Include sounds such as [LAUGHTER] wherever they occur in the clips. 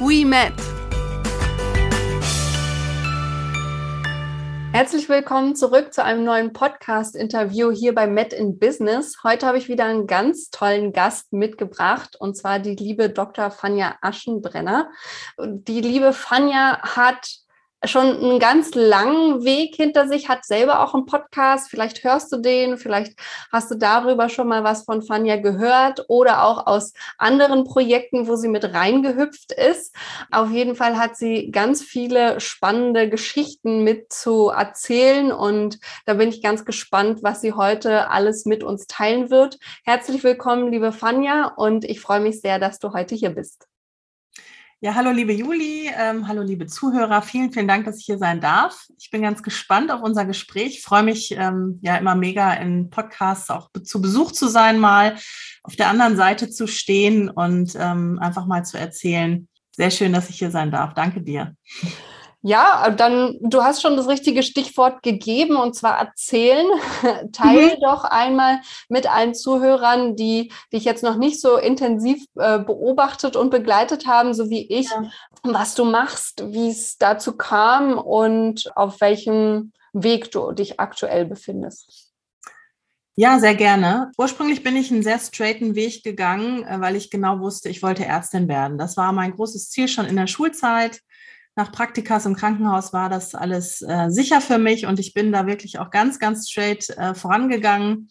we met. Herzlich willkommen zurück zu einem neuen Podcast-Interview hier bei Met in Business. Heute habe ich wieder einen ganz tollen Gast mitgebracht und zwar die liebe Dr. Fanja Aschenbrenner. Die liebe Fanja hat schon einen ganz langen Weg hinter sich, hat selber auch einen Podcast. Vielleicht hörst du den, vielleicht hast du darüber schon mal was von Fanja gehört oder auch aus anderen Projekten, wo sie mit reingehüpft ist. Auf jeden Fall hat sie ganz viele spannende Geschichten mit zu erzählen und da bin ich ganz gespannt, was sie heute alles mit uns teilen wird. Herzlich willkommen, liebe Fanja, und ich freue mich sehr, dass du heute hier bist. Ja, hallo liebe Juli, ähm, hallo liebe Zuhörer, vielen, vielen Dank, dass ich hier sein darf. Ich bin ganz gespannt auf unser Gespräch, freue mich ähm, ja immer mega in Podcasts auch zu Besuch zu sein, mal auf der anderen Seite zu stehen und ähm, einfach mal zu erzählen. Sehr schön, dass ich hier sein darf. Danke dir. Ja, dann, du hast schon das richtige Stichwort gegeben und zwar erzählen. [LAUGHS] Teil mhm. doch einmal mit allen Zuhörern, die dich jetzt noch nicht so intensiv äh, beobachtet und begleitet haben, so wie ich, ja. was du machst, wie es dazu kam und auf welchem Weg du dich aktuell befindest. Ja, sehr gerne. Ursprünglich bin ich einen sehr straighten Weg gegangen, äh, weil ich genau wusste, ich wollte Ärztin werden. Das war mein großes Ziel schon in der Schulzeit nach Praktikas im Krankenhaus war das alles äh, sicher für mich und ich bin da wirklich auch ganz, ganz straight äh, vorangegangen.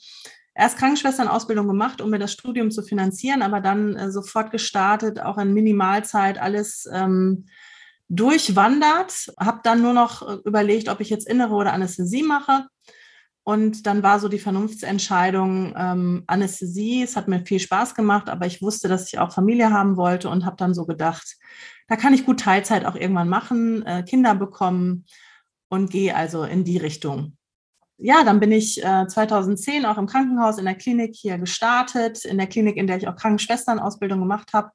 Erst Krankenschwesternausbildung gemacht, um mir das Studium zu finanzieren, aber dann äh, sofort gestartet, auch in Minimalzeit alles ähm, durchwandert. Habe dann nur noch äh, überlegt, ob ich jetzt Innere oder Anästhesie mache. Und dann war so die Vernunftsentscheidung ähm, Anästhesie. Es hat mir viel Spaß gemacht, aber ich wusste, dass ich auch Familie haben wollte und habe dann so gedacht, da kann ich gut Teilzeit auch irgendwann machen, äh, Kinder bekommen und gehe also in die Richtung. Ja, dann bin ich äh, 2010 auch im Krankenhaus in der Klinik hier gestartet, in der Klinik, in der ich auch Krankenschwesternausbildung gemacht habe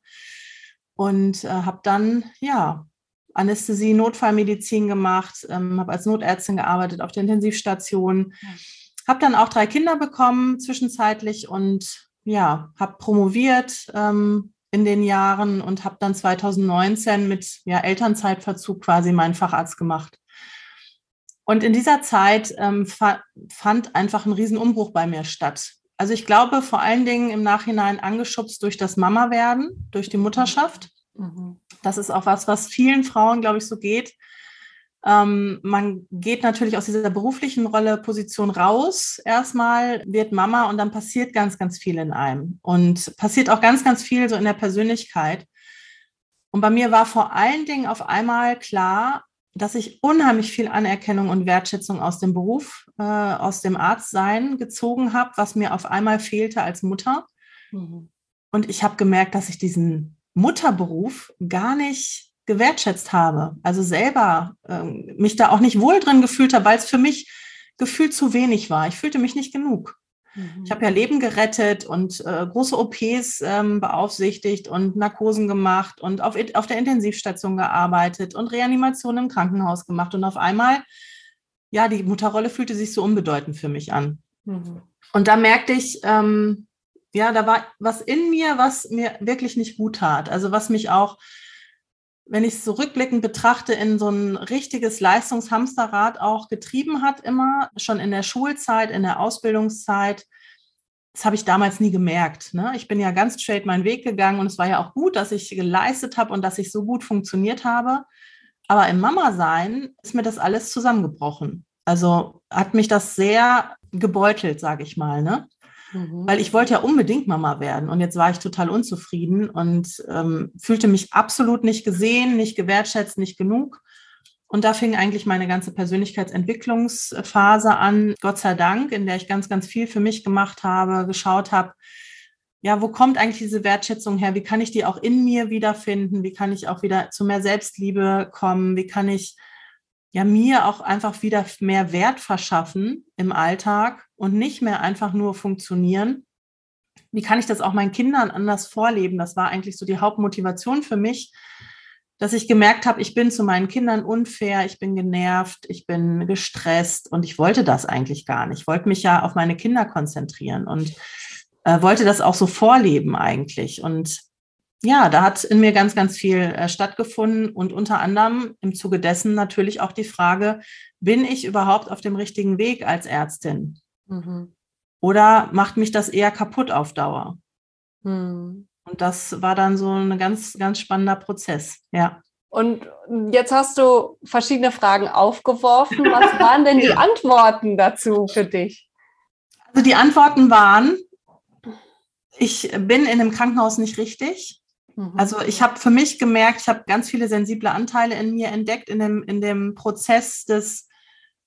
und äh, habe dann ja Anästhesie, Notfallmedizin gemacht, ähm, habe als Notärztin gearbeitet auf der Intensivstation, habe dann auch drei Kinder bekommen zwischenzeitlich und ja, habe promoviert, ähm, in den Jahren und habe dann 2019 mit ja, Elternzeitverzug quasi meinen Facharzt gemacht. Und in dieser Zeit ähm, fand einfach ein Riesenumbruch bei mir statt. Also ich glaube vor allen Dingen im Nachhinein angeschubst durch das Mama-Werden, durch die Mutterschaft. Mhm. Das ist auch was, was vielen Frauen, glaube ich, so geht. Ähm, man geht natürlich aus dieser beruflichen Rolle, Position raus. Erstmal wird Mama und dann passiert ganz, ganz viel in einem. Und passiert auch ganz, ganz viel so in der Persönlichkeit. Und bei mir war vor allen Dingen auf einmal klar, dass ich unheimlich viel Anerkennung und Wertschätzung aus dem Beruf, äh, aus dem Arztsein gezogen habe, was mir auf einmal fehlte als Mutter. Mhm. Und ich habe gemerkt, dass ich diesen Mutterberuf gar nicht gewertschätzt habe. Also selber ähm, mich da auch nicht wohl drin gefühlt habe, weil es für mich gefühlt zu wenig war. Ich fühlte mich nicht genug. Mhm. Ich habe ja Leben gerettet und äh, große OPs ähm, beaufsichtigt und Narkosen gemacht und auf, auf der Intensivstation gearbeitet und Reanimation im Krankenhaus gemacht. Und auf einmal, ja, die Mutterrolle fühlte sich so unbedeutend für mich an. Mhm. Und da merkte ich, ähm, ja, da war was in mir, was mir wirklich nicht gut tat. Also was mich auch wenn ich es so rückblickend betrachte, in so ein richtiges Leistungshamsterrad auch getrieben hat, immer schon in der Schulzeit, in der Ausbildungszeit. Das habe ich damals nie gemerkt. Ne? Ich bin ja ganz straight meinen Weg gegangen und es war ja auch gut, dass ich geleistet habe und dass ich so gut funktioniert habe. Aber im Mama-Sein ist mir das alles zusammengebrochen. Also hat mich das sehr gebeutelt, sage ich mal. Ne? Mhm. Weil ich wollte ja unbedingt Mama werden und jetzt war ich total unzufrieden und ähm, fühlte mich absolut nicht gesehen, nicht gewertschätzt, nicht genug. Und da fing eigentlich meine ganze Persönlichkeitsentwicklungsphase an, Gott sei Dank, in der ich ganz, ganz viel für mich gemacht habe, geschaut habe, ja, wo kommt eigentlich diese Wertschätzung her? Wie kann ich die auch in mir wiederfinden? Wie kann ich auch wieder zu mehr Selbstliebe kommen? Wie kann ich ja mir auch einfach wieder mehr Wert verschaffen im Alltag und nicht mehr einfach nur funktionieren? Wie kann ich das auch meinen Kindern anders vorleben? Das war eigentlich so die Hauptmotivation für mich, dass ich gemerkt habe, ich bin zu meinen Kindern unfair, ich bin genervt, ich bin gestresst und ich wollte das eigentlich gar nicht. Ich wollte mich ja auf meine Kinder konzentrieren und äh, wollte das auch so vorleben eigentlich. Und ja, da hat in mir ganz, ganz viel äh, stattgefunden und unter anderem im Zuge dessen natürlich auch die Frage, bin ich überhaupt auf dem richtigen Weg als Ärztin? Mhm. Oder macht mich das eher kaputt auf Dauer? Mhm. Und das war dann so ein ganz, ganz spannender Prozess, ja. Und jetzt hast du verschiedene Fragen aufgeworfen. Was waren denn die [LAUGHS] Antworten dazu für dich? Also die Antworten waren, ich bin in einem Krankenhaus nicht richtig. Mhm. Also ich habe für mich gemerkt, ich habe ganz viele sensible Anteile in mir entdeckt in dem, in dem Prozess des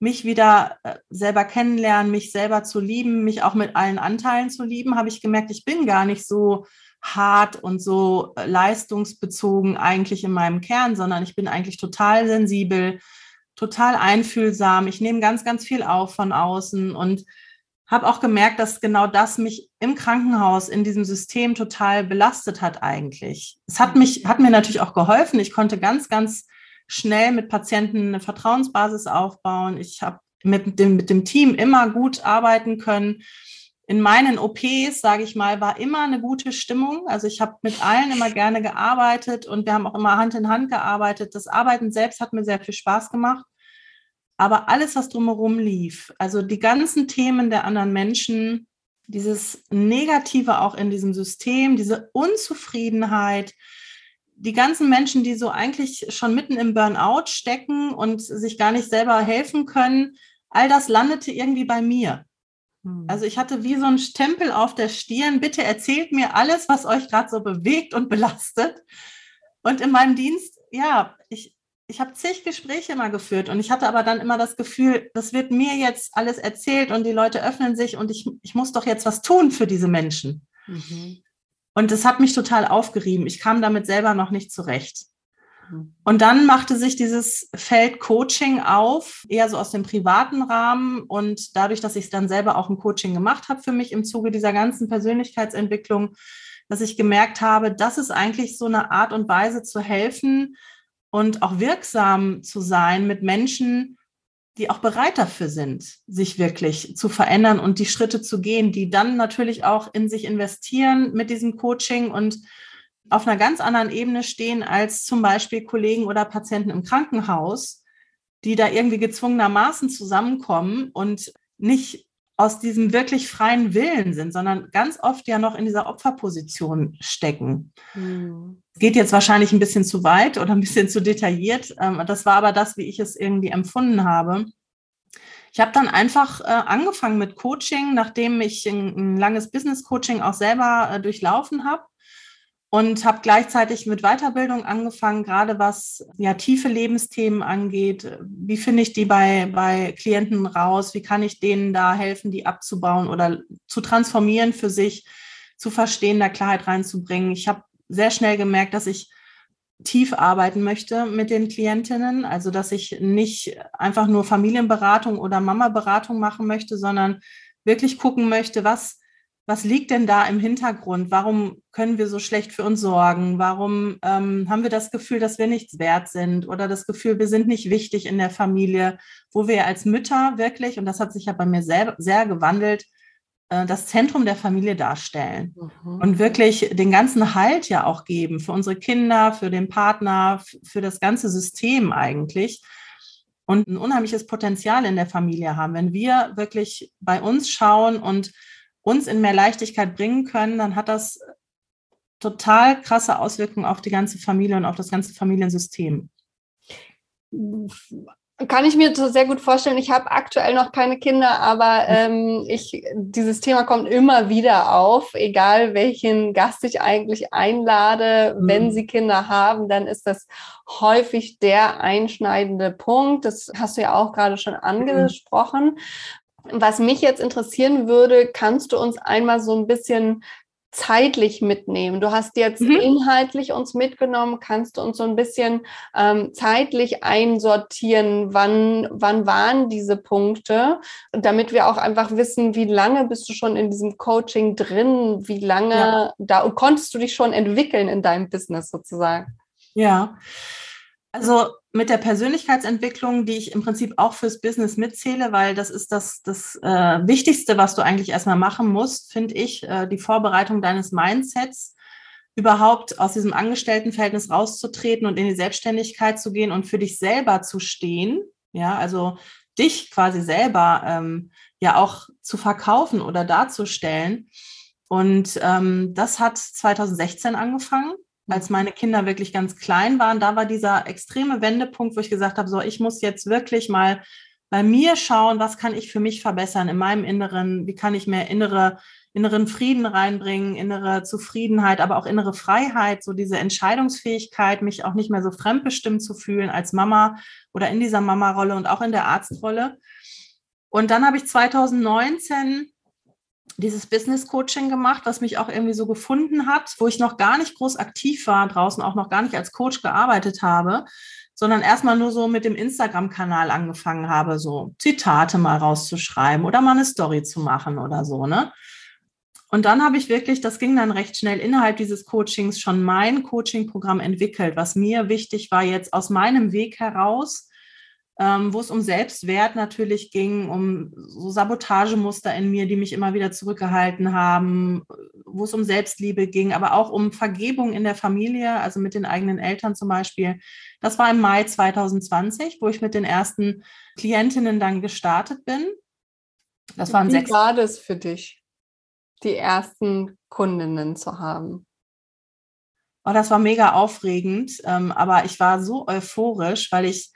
mich wieder äh, selber kennenlernen, mich selber zu lieben, mich auch mit allen Anteilen zu lieben, habe ich gemerkt, ich bin gar nicht so hart und so äh, leistungsbezogen eigentlich in meinem Kern, sondern ich bin eigentlich total sensibel, total einfühlsam. Ich nehme ganz, ganz viel auf von außen und habe auch gemerkt, dass genau das mich im Krankenhaus in diesem System total belastet hat eigentlich. Es hat mich, hat mir natürlich auch geholfen. Ich konnte ganz, ganz schnell mit Patienten eine Vertrauensbasis aufbauen. Ich habe mit dem, mit dem Team immer gut arbeiten können. In meinen OPs, sage ich mal, war immer eine gute Stimmung. Also ich habe mit allen immer gerne gearbeitet und wir haben auch immer Hand in Hand gearbeitet. Das Arbeiten selbst hat mir sehr viel Spaß gemacht. Aber alles, was drumherum lief, also die ganzen Themen der anderen Menschen, dieses Negative auch in diesem System, diese Unzufriedenheit, die ganzen Menschen, die so eigentlich schon mitten im Burnout stecken und sich gar nicht selber helfen können, all das landete irgendwie bei mir. Hm. Also ich hatte wie so ein Stempel auf der Stirn, bitte erzählt mir alles, was euch gerade so bewegt und belastet. Und in meinem Dienst, ja, ich, ich habe zig Gespräche mal geführt und ich hatte aber dann immer das Gefühl, das wird mir jetzt alles erzählt und die Leute öffnen sich und ich, ich muss doch jetzt was tun für diese Menschen. Mhm. Und das hat mich total aufgerieben. Ich kam damit selber noch nicht zurecht. Mhm. Und dann machte sich dieses Feld Coaching auf, eher so aus dem privaten Rahmen. Und dadurch, dass ich dann selber auch ein Coaching gemacht habe für mich im Zuge dieser ganzen Persönlichkeitsentwicklung, dass ich gemerkt habe, das ist eigentlich so eine Art und Weise zu helfen, und auch wirksam zu sein mit Menschen, die auch bereit dafür sind, sich wirklich zu verändern und die Schritte zu gehen, die dann natürlich auch in sich investieren mit diesem Coaching und auf einer ganz anderen Ebene stehen als zum Beispiel Kollegen oder Patienten im Krankenhaus, die da irgendwie gezwungenermaßen zusammenkommen und nicht aus diesem wirklich freien Willen sind, sondern ganz oft ja noch in dieser Opferposition stecken. Mhm. Geht jetzt wahrscheinlich ein bisschen zu weit oder ein bisschen zu detailliert. Ähm, das war aber das, wie ich es irgendwie empfunden habe. Ich habe dann einfach äh, angefangen mit Coaching, nachdem ich ein, langes Business-Coaching auch selber äh, durchlaufen habe und habe gleichzeitig mit Weiterbildung angefangen, gerade was ja tiefe Lebensthemen angeht. Wie finde ich die bei, bei Klienten raus? Wie kann ich denen da helfen, die abzubauen oder zu transformieren für sich, zu verstehen, da Klarheit reinzubringen? Ich habe sehr schnell gemerkt, dass ich tief arbeiten möchte mit den Klientinnen, also dass ich nicht einfach nur Familienberatung oder Mama-Beratung machen möchte, sondern wirklich gucken möchte, was was liegt denn da im Hintergrund? Warum können wir so schlecht für uns sorgen? Warum ähm, haben wir das Gefühl, dass wir nichts wert sind oder das Gefühl, wir sind nicht wichtig in der Familie, wo wir als Mütter wirklich, und das hat sich ja bei mir sehr, sehr gewandelt, äh, das Zentrum der Familie darstellen mhm. und wirklich den ganzen Halt ja auch geben für unsere Kinder, für den Partner, für das ganze System eigentlich und ein unheimliches Potenzial in der Familie haben. Wenn wir wirklich bei uns schauen und uns in mehr Leichtigkeit bringen können, dann hat das total krasse Auswirkungen auf die ganze Familie und auf das ganze Familiensystem. Kann ich mir sehr gut vorstellen. Ich habe aktuell noch keine Kinder, aber ähm, ich, dieses Thema kommt immer wieder auf, egal welchen Gast ich eigentlich einlade. Mhm. Wenn sie Kinder haben, dann ist das häufig der einschneidende Punkt. Das hast du ja auch gerade schon mhm. angesprochen. Was mich jetzt interessieren würde, kannst du uns einmal so ein bisschen zeitlich mitnehmen? Du hast jetzt mhm. inhaltlich uns mitgenommen. Kannst du uns so ein bisschen ähm, zeitlich einsortieren? Wann, wann waren diese Punkte? Damit wir auch einfach wissen, wie lange bist du schon in diesem Coaching drin? Wie lange ja. da konntest du dich schon entwickeln in deinem Business sozusagen? Ja. Also mit der Persönlichkeitsentwicklung, die ich im Prinzip auch fürs Business mitzähle, weil das ist das, das äh, Wichtigste, was du eigentlich erstmal machen musst, finde ich, äh, die Vorbereitung deines Mindsets, überhaupt aus diesem Angestelltenverhältnis rauszutreten und in die Selbstständigkeit zu gehen und für dich selber zu stehen. Ja, also dich quasi selber ähm, ja auch zu verkaufen oder darzustellen. Und ähm, das hat 2016 angefangen als meine Kinder wirklich ganz klein waren, da war dieser extreme Wendepunkt, wo ich gesagt habe, so, ich muss jetzt wirklich mal bei mir schauen, was kann ich für mich verbessern in meinem Inneren, wie kann ich mehr innere, inneren Frieden reinbringen, innere Zufriedenheit, aber auch innere Freiheit, so diese Entscheidungsfähigkeit, mich auch nicht mehr so fremdbestimmt zu fühlen als Mama oder in dieser Mama-Rolle und auch in der Arztrolle. Und dann habe ich 2019 dieses Business Coaching gemacht, was mich auch irgendwie so gefunden hat, wo ich noch gar nicht groß aktiv war draußen, auch noch gar nicht als Coach gearbeitet habe, sondern erstmal nur so mit dem Instagram-Kanal angefangen habe, so Zitate mal rauszuschreiben oder mal eine Story zu machen oder so, ne? Und dann habe ich wirklich, das ging dann recht schnell innerhalb dieses Coachings schon mein Coaching-Programm entwickelt, was mir wichtig war jetzt aus meinem Weg heraus, ähm, wo es um Selbstwert natürlich ging, um so Sabotagemuster in mir, die mich immer wieder zurückgehalten haben, wo es um Selbstliebe ging, aber auch um Vergebung in der Familie, also mit den eigenen Eltern zum Beispiel. Das war im Mai 2020, wo ich mit den ersten Klientinnen dann gestartet bin. Das waren Wie sechs. war das für dich, die ersten Kundinnen zu haben? Oh, das war mega aufregend, ähm, aber ich war so euphorisch, weil ich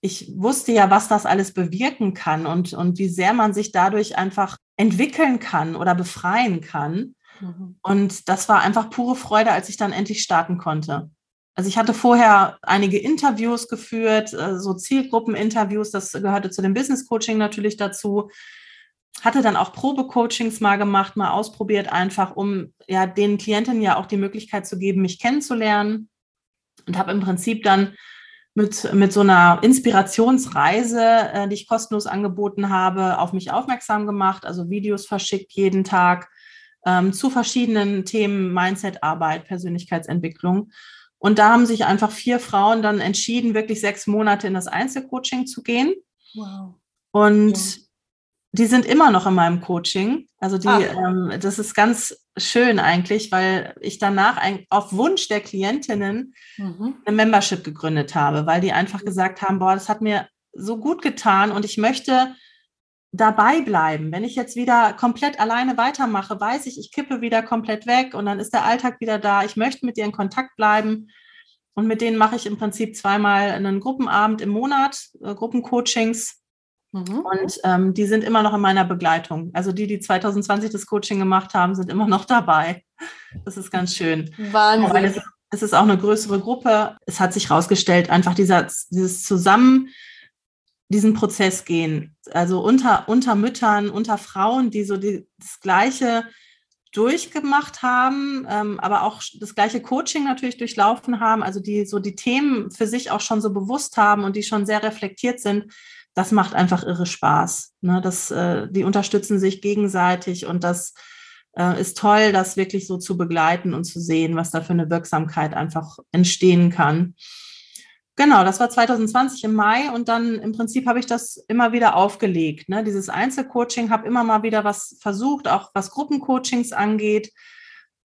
ich wusste ja, was das alles bewirken kann und, und wie sehr man sich dadurch einfach entwickeln kann oder befreien kann. Mhm. Und das war einfach pure Freude, als ich dann endlich starten konnte. Also ich hatte vorher einige Interviews geführt, äh, so Zielgruppeninterviews, das gehörte zu dem Business Coaching natürlich dazu. Hatte dann auch Probecoachings mal gemacht, mal ausprobiert, einfach um ja den Klientinnen ja auch die Möglichkeit zu geben, mich kennenzulernen. Und habe im Prinzip dann mit, mit so einer Inspirationsreise, äh, die ich kostenlos angeboten habe, auf mich aufmerksam gemacht, also Videos verschickt jeden Tag ähm, zu verschiedenen Themen Mindset-Arbeit, Persönlichkeitsentwicklung. Und da haben sich einfach vier Frauen dann entschieden, wirklich sechs Monate in das Einzelcoaching zu gehen. Wow. Und ja die sind immer noch in meinem Coaching. Also die, ähm, das ist ganz schön eigentlich, weil ich danach ein, auf Wunsch der Klientinnen mhm. eine Membership gegründet habe, weil die einfach gesagt haben, boah, das hat mir so gut getan und ich möchte dabei bleiben. Wenn ich jetzt wieder komplett alleine weitermache, weiß ich, ich kippe wieder komplett weg und dann ist der Alltag wieder da. Ich möchte mit dir in Kontakt bleiben. Und mit denen mache ich im Prinzip zweimal einen Gruppenabend im Monat, äh, Gruppencoachings Mhm. Und ähm, die sind immer noch in meiner Begleitung. Also die, die 2020 das Coaching gemacht haben, sind immer noch dabei. Das ist ganz schön. Wahnsinn. Es, es, ist auch eine größere Gruppe. Es hat sich herausgestellt, einfach dieser, dieses Zusammen, diesen Prozess gehen. Also unter, unter Müttern, unter Frauen, die so die, das Gleiche durchgemacht haben, ähm, aber auch das gleiche Coaching natürlich durchlaufen haben, also die so die Themen für sich auch schon so bewusst haben und die schon sehr reflektiert sind, das macht einfach irre Spaß. Ne? Das, äh, die unterstützen sich gegenseitig und das äh, ist toll, das wirklich so zu begleiten und zu sehen, was da für eine Wirksamkeit einfach entstehen kann. Genau, das war 2020 im Mai und dann im Prinzip habe ich das immer wieder aufgelegt. Ne? Dieses Einzelcoaching, habe immer mal wieder was versucht, auch was Gruppencoachings angeht.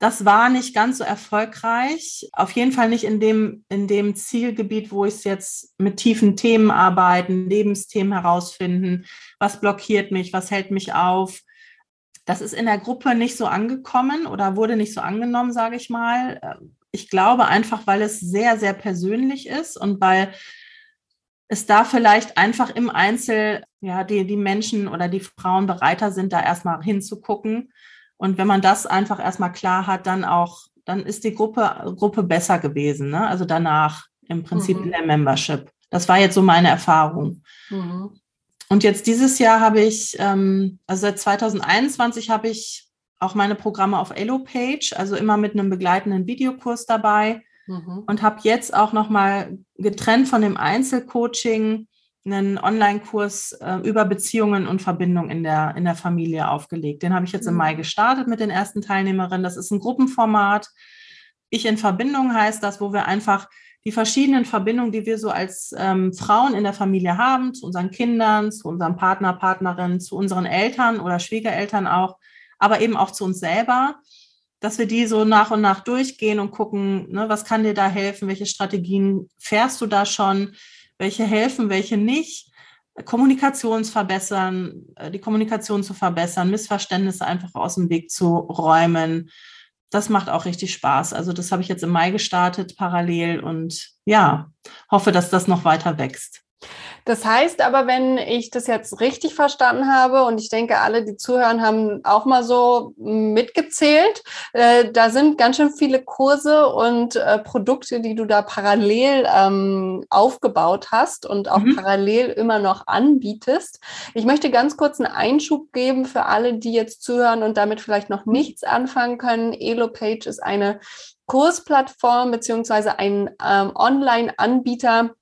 Das war nicht ganz so erfolgreich. Auf jeden Fall nicht in dem, in dem Zielgebiet, wo ich es jetzt mit tiefen Themen arbeiten, Lebensthemen herausfinden. Was blockiert mich? Was hält mich auf? Das ist in der Gruppe nicht so angekommen oder wurde nicht so angenommen, sage ich mal. Ich glaube einfach, weil es sehr, sehr persönlich ist und weil es da vielleicht einfach im Einzel, ja, die, die Menschen oder die Frauen bereiter sind, da erstmal hinzugucken und wenn man das einfach erstmal klar hat, dann auch, dann ist die Gruppe, Gruppe besser gewesen. Ne? Also danach im Prinzip mhm. in der Membership. Das war jetzt so meine Erfahrung. Mhm. Und jetzt dieses Jahr habe ich, ähm, also seit 2021 habe ich auch meine Programme auf Elopage, also immer mit einem begleitenden Videokurs dabei. Mhm. Und habe jetzt auch nochmal getrennt von dem Einzelcoaching einen Online-Kurs äh, über Beziehungen und Verbindung in der, in der Familie aufgelegt. Den habe ich jetzt mhm. im Mai gestartet mit den ersten Teilnehmerinnen. Das ist ein Gruppenformat. Ich in Verbindung heißt das, wo wir einfach die verschiedenen Verbindungen, die wir so als ähm, Frauen in der Familie haben, zu unseren Kindern, zu unserem Partner, Partnerin, zu unseren Eltern oder Schwiegereltern auch, aber eben auch zu uns selber, dass wir die so nach und nach durchgehen und gucken, ne, was kann dir da helfen, welche Strategien fährst du da schon, welche helfen, welche nicht. Kommunikationsverbessern, äh, die Kommunikation zu verbessern, Missverständnisse einfach aus dem Weg zu räumen. Das macht auch richtig Spaß. Also das habe ich jetzt im Mai gestartet parallel und ja, hoffe, dass das noch weiter wächst. Das heißt aber, wenn ich das jetzt richtig verstanden habe und ich denke, alle, die zuhören, haben auch mal so mitgezählt, äh, da sind ganz schön viele Kurse und äh, Produkte, die du da parallel ähm, aufgebaut hast und auch mhm. parallel immer noch anbietest. Ich möchte ganz kurz einen Einschub geben für alle, die jetzt zuhören und damit vielleicht noch mhm. nichts anfangen können. EloPage ist eine Kursplattform beziehungsweise ein ähm, Online-Anbieter,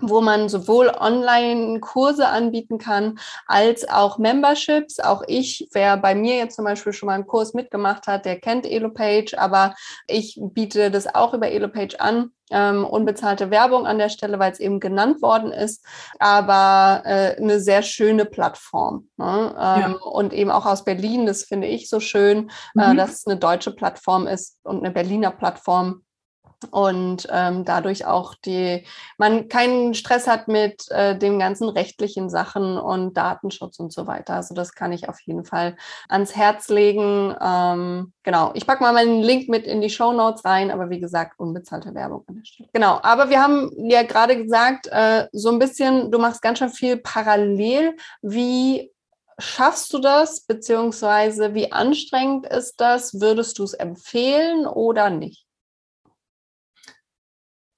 wo man sowohl Online-Kurse anbieten kann als auch Memberships. Auch ich, wer bei mir jetzt zum Beispiel schon mal einen Kurs mitgemacht hat, der kennt EloPage, aber ich biete das auch über EloPage an. Ähm, unbezahlte Werbung an der Stelle, weil es eben genannt worden ist, aber äh, eine sehr schöne Plattform. Ne? Ähm, ja. Und eben auch aus Berlin, das finde ich so schön, äh, mhm. äh, dass es eine deutsche Plattform ist und eine Berliner Plattform und ähm, dadurch auch die, man keinen Stress hat mit äh, den ganzen rechtlichen Sachen und Datenschutz und so weiter. Also das kann ich auf jeden Fall ans Herz legen. Ähm, genau, ich packe mal meinen Link mit in die Show Notes rein, aber wie gesagt, unbezahlte Werbung an der Stelle. Genau, aber wir haben ja gerade gesagt, äh, so ein bisschen, du machst ganz schön viel parallel. Wie schaffst du das, beziehungsweise wie anstrengend ist das? Würdest du es empfehlen oder nicht?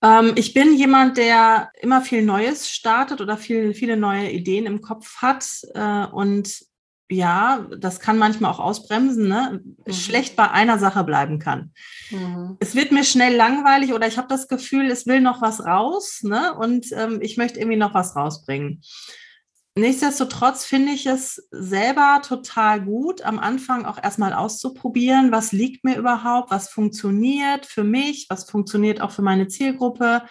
Ähm, ich bin jemand, der immer viel Neues startet oder viel, viele neue Ideen im Kopf hat. Äh, und ja, das kann manchmal auch ausbremsen, ne? Mhm. schlecht bei einer Sache bleiben kann. Mhm. Es wird mir schnell langweilig oder ich habe das Gefühl, es will noch was raus ne? und ähm, ich möchte irgendwie noch was rausbringen. Nichtsdestotrotz finde ich es selber total gut, am Anfang auch erstmal auszuprobieren, was liegt mir überhaupt, was funktioniert für mich, was funktioniert auch für meine Zielgruppe,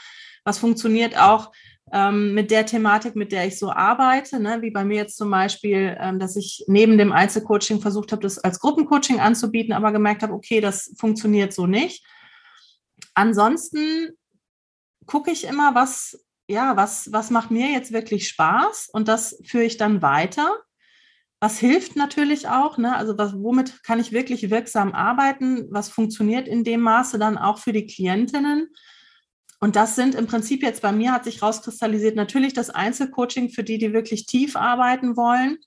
was funktioniert auch ähm, mit der Thematik, mit der ich so arbeite, ne? wie bei mir jetzt zum Beispiel, ähm, dass ich neben dem Einzelcoaching versucht habe, das als Gruppencoaching anzubieten, aber gemerkt habe, okay, das funktioniert so nicht. Ansonsten gucke ich immer, was ja, was, was macht mir jetzt wirklich Spaß und das führe ich dann weiter. Was hilft natürlich auch, ne? also was, womit kann ich wirklich wirksam arbeiten, was funktioniert in dem Maße dann auch für die Klientinnen. Und das sind im Prinzip jetzt bei mir hat sich rauskristallisiert natürlich das Einzelcoaching für die, die wirklich tief arbeiten wollen.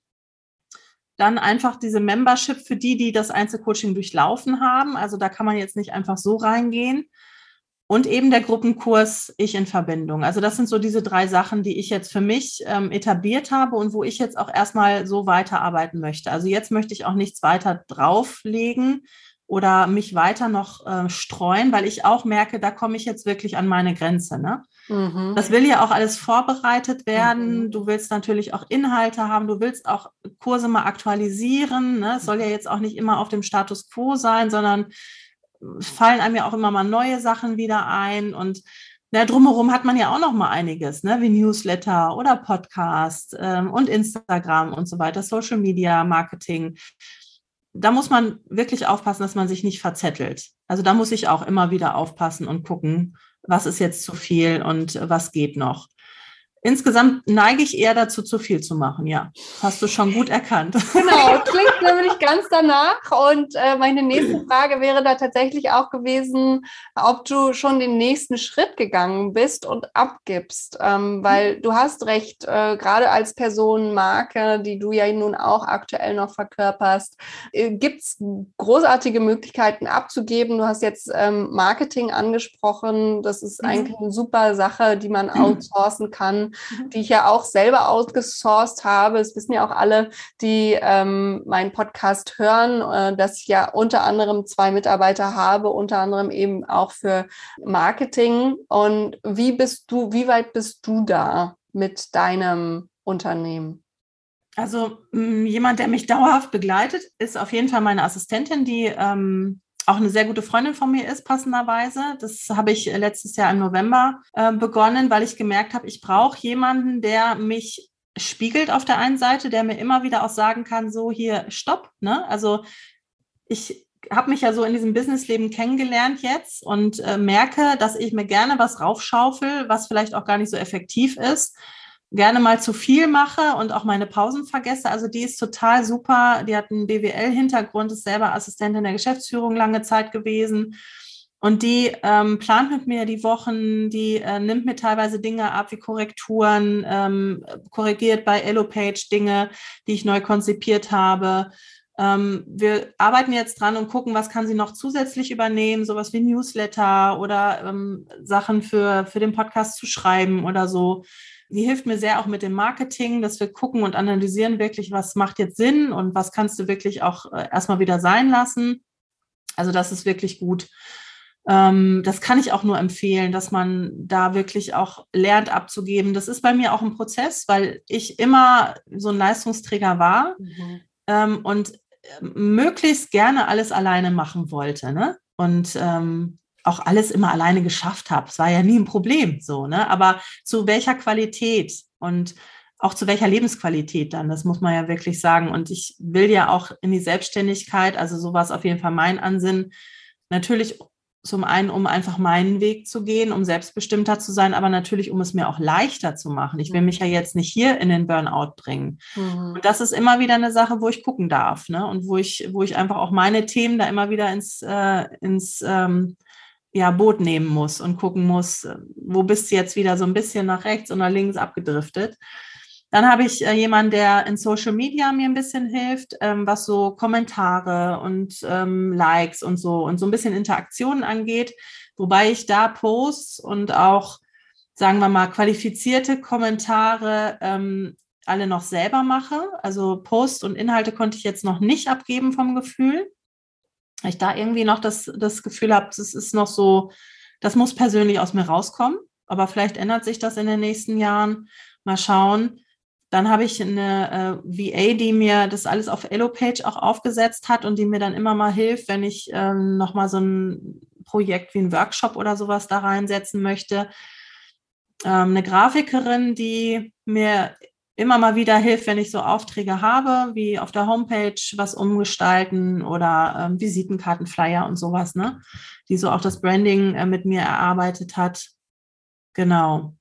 Dann einfach diese Membership für die, die das Einzelcoaching durchlaufen haben. Also da kann man jetzt nicht einfach so reingehen. Und eben der Gruppenkurs Ich in Verbindung. Also das sind so diese drei Sachen, die ich jetzt für mich ähm, etabliert habe und wo ich jetzt auch erstmal so weiterarbeiten möchte. Also jetzt möchte ich auch nichts weiter drauflegen oder mich weiter noch äh, streuen, weil ich auch merke, da komme ich jetzt wirklich an meine Grenze. Ne? Mhm. Das will ja auch alles vorbereitet werden. Mhm. Du willst natürlich auch Inhalte haben. Du willst auch Kurse mal aktualisieren. Ne? Es soll ja jetzt auch nicht immer auf dem Status quo sein, sondern fallen einem ja auch immer mal neue Sachen wieder ein und na, drumherum hat man ja auch noch mal einiges, ne, wie Newsletter oder Podcast ähm, und Instagram und so weiter, Social Media Marketing. Da muss man wirklich aufpassen, dass man sich nicht verzettelt. Also da muss ich auch immer wieder aufpassen und gucken, was ist jetzt zu viel und was geht noch. Insgesamt neige ich eher dazu, zu viel zu machen, ja. Hast du schon gut erkannt. [LAUGHS] Genau, klingt nämlich ganz danach. Und äh, meine nächste Frage wäre da tatsächlich auch gewesen, ob du schon den nächsten Schritt gegangen bist und abgibst. Ähm, weil du hast recht, äh, gerade als Personenmarke, die du ja nun auch aktuell noch verkörperst, äh, gibt es großartige Möglichkeiten abzugeben. Du hast jetzt ähm, Marketing angesprochen. Das ist mhm. eigentlich eine super Sache, die man [CLEARS THROAT] outsourcen kann Die ich ja auch selber outgesourced habe. Es wissen ja auch alle, die ähm, meinen Podcast hören, äh, dass ich ja unter anderem zwei Mitarbeiter habe, unter anderem eben auch für Marketing. Und wie bist du, wie weit bist du da mit deinem Unternehmen? Also jemand, der mich dauerhaft begleitet, ist auf jeden Fall meine Assistentin, die ähm, auch eine sehr gute Freundin von mir ist, passenderweise. Das habe ich letztes Jahr im November äh, begonnen, weil ich gemerkt habe, ich brauche jemanden, der mich spiegelt auf der einen Seite, der mir immer wieder auch sagen kann, so hier, stopp. Ne? Also ich habe mich ja so in diesem Businessleben kennengelernt jetzt und äh, merke, dass ich mir gerne was raufschaufel, was vielleicht auch gar nicht so effektiv ist gerne mal zu viel mache und auch meine Pausen vergesse. Also die ist total super. Die hat einen BWL-Hintergrund, ist selber Assistentin der Geschäftsführung lange Zeit gewesen. Und die ähm, plant mit mir die Wochen, die äh, nimmt mir teilweise Dinge ab wie Korrekturen, ähm, korrigiert bei EloPage Dinge, die ich neu konzipiert habe. Ähm, wir arbeiten jetzt dran und gucken, was kann sie noch zusätzlich übernehmen, sowas wie Newsletter oder ähm, Sachen für, für den Podcast zu schreiben oder so die hilft mir sehr auch mit dem Marketing, dass wir gucken und analysieren wirklich, was macht jetzt Sinn und was kannst du wirklich auch äh, erstmal wieder sein lassen. Also das ist wirklich gut. Ähm, das kann ich auch nur empfehlen, dass man da wirklich auch lernt abzugeben. Das ist bei mir auch ein Prozess, weil ich immer so ein Leistungsträger war mhm. ähm, und äh, möglichst gerne alles alleine machen wollte. Ne? Und ähm, auch alles immer alleine geschafft habe. Es war ja nie ein Problem so, ne? Aber zu welcher Qualität und auch zu welcher Lebensqualität dann, das muss man ja wirklich sagen. Und ich will ja auch in die Selbstständigkeit, also so war es auf jeden Fall mein Ansinn, natürlich zum einen, um einfach meinen Weg zu gehen, um selbstbestimmter zu sein, aber natürlich, um es mir auch leichter zu machen. Ich will mich ja jetzt nicht hier in den Burnout bringen. Mhm. Und das ist immer wieder eine Sache, wo ich gucken darf, ne? Und wo ich, wo ich einfach auch meine Themen da immer wieder ins, äh, ins ähm, ja, Boot nehmen muss und gucken muss, äh, wo bist du jetzt wieder so ein bisschen nach rechts nach links abgedriftet. Dann habe ich äh, jemanden, der in Social Media mir ein bisschen hilft, ähm, was so Kommentare und ähm, Likes und so und so ein bisschen Interaktionen angeht, wobei ich da Posts und auch, sagen wir mal, qualifizierte Kommentare ähm, alle noch selber mache. Also Post und Inhalte konnte ich jetzt noch nicht abgeben vom Gefühl ich da irgendwie noch das, das Gefühl habe, das ist noch so, das muss persönlich aus mir rauskommen. Aber vielleicht ändert sich das in den nächsten Jahren. Mal schauen. Dann habe ich eine äh, VA, die mir das alles auf EloPage auch aufgesetzt hat und die mir dann immer mal hilft, wenn ich ähm, nochmal so ein Projekt wie ein Workshop oder sowas da reinsetzen möchte. Ähm, eine Grafikerin, die mir immer mal wieder hilft, wenn ich so Aufträge habe, wie auf der Homepage was umgestalten oder ähm, Visitenkarten, Flyer und sowas, ne? Die so auch das Branding äh, mit mir erarbeitet hat. Genau.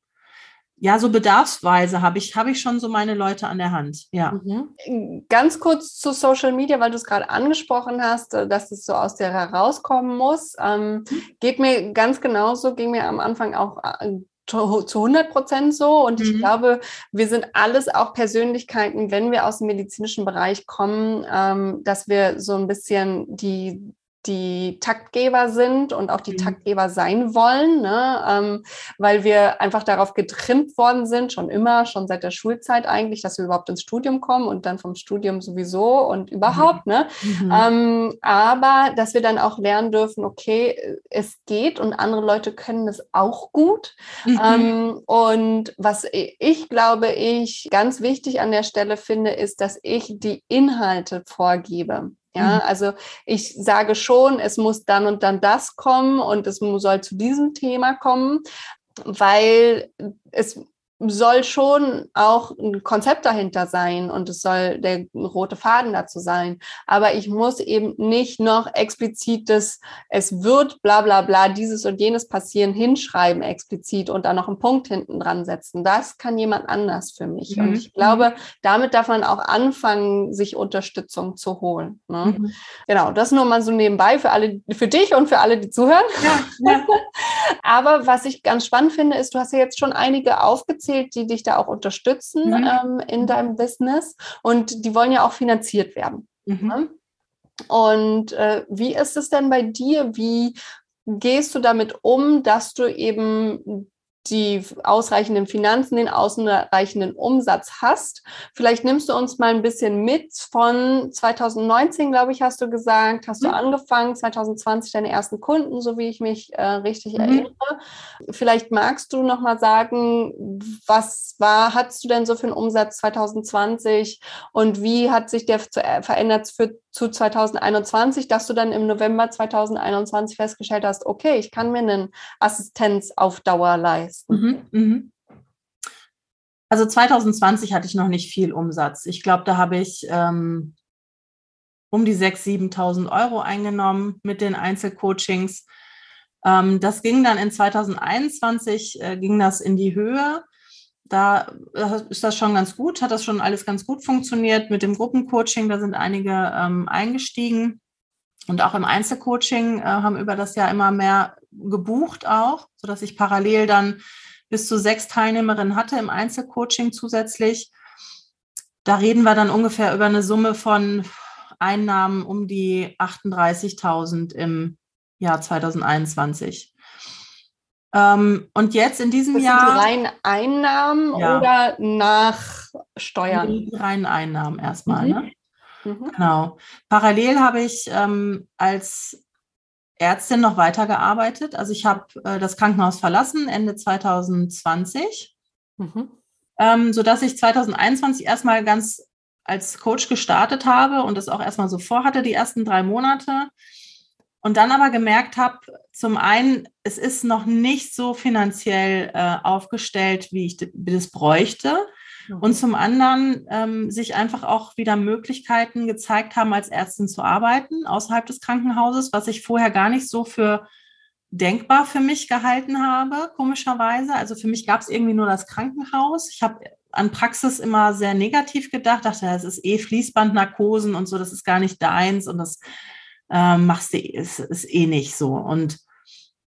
Ja, so bedarfsweise habe ich, habe ich schon so meine Leute an der Hand. Ja. Mhm. Ganz kurz zu Social Media, weil du es gerade angesprochen hast, äh, dass es so aus der herauskommen muss. Ähm, mhm. geht mir ganz genauso, ging mir am Anfang auch äh, zu 100 Prozent so. Und ich mhm. glaube, wir sind alles auch Persönlichkeiten, wenn wir aus dem medizinischen Bereich kommen, ähm, dass wir so ein bisschen die die Taktgeber sind und auch die mhm. Taktgeber sein wollen, ne? ähm, weil wir einfach darauf getrimmt worden sind, schon immer, schon seit der Schulzeit eigentlich, dass wir überhaupt ins Studium kommen und dann vom Studium sowieso und überhaupt. Mhm. Ne? Mhm. Ähm, aber dass wir dann auch lernen dürfen, okay, es geht und andere Leute können es auch gut. Mhm. Ähm, und was ich glaube, ich ganz wichtig an der Stelle finde, ist, dass ich die Inhalte vorgebe. Ja, mhm. also ich sage schon, es muss dann und dann das kommen und es soll zu diesem Thema kommen, weil es soll schon auch ein Konzept dahinter sein und es soll der rote Faden dazu sein. Aber ich muss eben nicht noch explizites, es wird bla bla bla, dieses und jenes passieren, hinschreiben explizit und dann noch einen Punkt hinten dran setzen. Das kann jemand anders für mich. Mhm. Und ich glaube, mhm. damit darf man auch anfangen, sich Unterstützung zu holen. Ne? Mhm. Genau, das nur mal so nebenbei für alle, für dich und für alle, die zuhören. Ja, ja. [LAUGHS] Aber was ich ganz spannend finde, ist, du hast ja jetzt schon einige aufgezählt, aufgezählt, die dich da auch unterstützen mhm. ähm, in deinem Business und die wollen ja auch finanziert werden. Mhm. Ne? Und äh, wie ist es denn bei dir? Wie gehst du damit um, dass du eben die ausreichenden Finanzen, den ausreichenden Umsatz hast. Vielleicht nimmst du uns mal ein bisschen mit von 2019, glaube ich, hast du gesagt, hast mhm. du angefangen, 2020 deine ersten Kunden, so wie ich mich äh, richtig mhm. erinnere. Vielleicht magst du noch mal sagen, was war, hattest du denn so für einen Umsatz 2020 und wie hat sich der äh, verändert für zu 2021, dass du dann im November 2021 festgestellt hast, okay, ich kann mir einen Assistenz auf Dauer leisten. Mhm, mhm. Also 2020 hatte ich noch nicht viel Umsatz. Ich glaube, da habe ich ähm, um die 6.000, 7.000 Euro eingenommen mit den Einzelcoachings. Ähm, das ging dann in 2021, äh, ging das in die Höhe da ist das schon ganz gut, hat das schon alles ganz gut funktioniert mit dem Gruppencoaching. Da sind einige ähm, eingestiegen und auch im Einzelcoaching äh, haben über das Jahr immer mehr gebucht auch, sodass ich parallel dann bis zu sechs Teilnehmerinnen hatte im Einzelcoaching zusätzlich. Da reden wir dann ungefähr über eine Summe von Einnahmen um die 38.000 im Jahr 2021. Ähm, und jetzt in diesem das Jahr. Sind die reinen Einnahmen ja. oder nach Steuern? Die reinen Einnahmen erstmal, mhm. ne? Mhm. Genau. Parallel habe ich ähm, als Ärztin noch weitergearbeitet. Also ich habe äh, das Krankenhaus verlassen Ende 2020, mhm. ähm, sodass ich 2021 erstmal ganz als Coach gestartet habe und das auch erstmal so vorhatte, die ersten drei Monate. Und dann aber gemerkt habe, zum einen, es ist noch nicht so finanziell äh, aufgestellt, wie ich das bräuchte. Und zum anderen ähm, sich einfach auch wieder Möglichkeiten gezeigt haben, als Ärztin zu arbeiten außerhalb des Krankenhauses, was ich vorher gar nicht so für denkbar für mich gehalten habe, komischerweise. Also für mich gab es irgendwie nur das Krankenhaus. Ich habe an Praxis immer sehr negativ gedacht, dachte, es ist eh Fließbandnarkosen und so, das ist gar nicht deins und das ähm, machst du, ist, ist eh nicht so. Und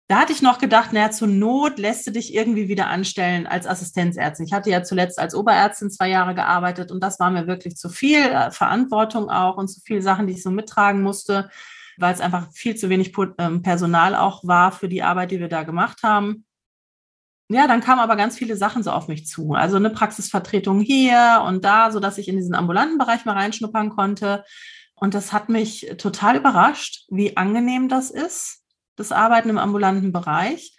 da hatte ich noch gedacht, naja, zur Not lässt du dich irgendwie wieder anstellen als Assistenzärztin. Ich hatte ja zuletzt als Oberärztin zwei Jahre gearbeitet und das war mir wirklich zu viel äh, Verantwortung auch und zu viele Sachen, die ich so mittragen musste, weil es einfach viel zu wenig ähm, Personal auch war für die Arbeit, die wir da gemacht haben. Ja, dann kamen aber ganz viele Sachen so auf mich zu. Also eine Praxisvertretung hier und da, so dass ich in diesen ambulanten Bereich mal reinschnuppern konnte. Und das hat mich total überrascht, wie angenehm das ist, das Arbeiten im ambulanten Bereich.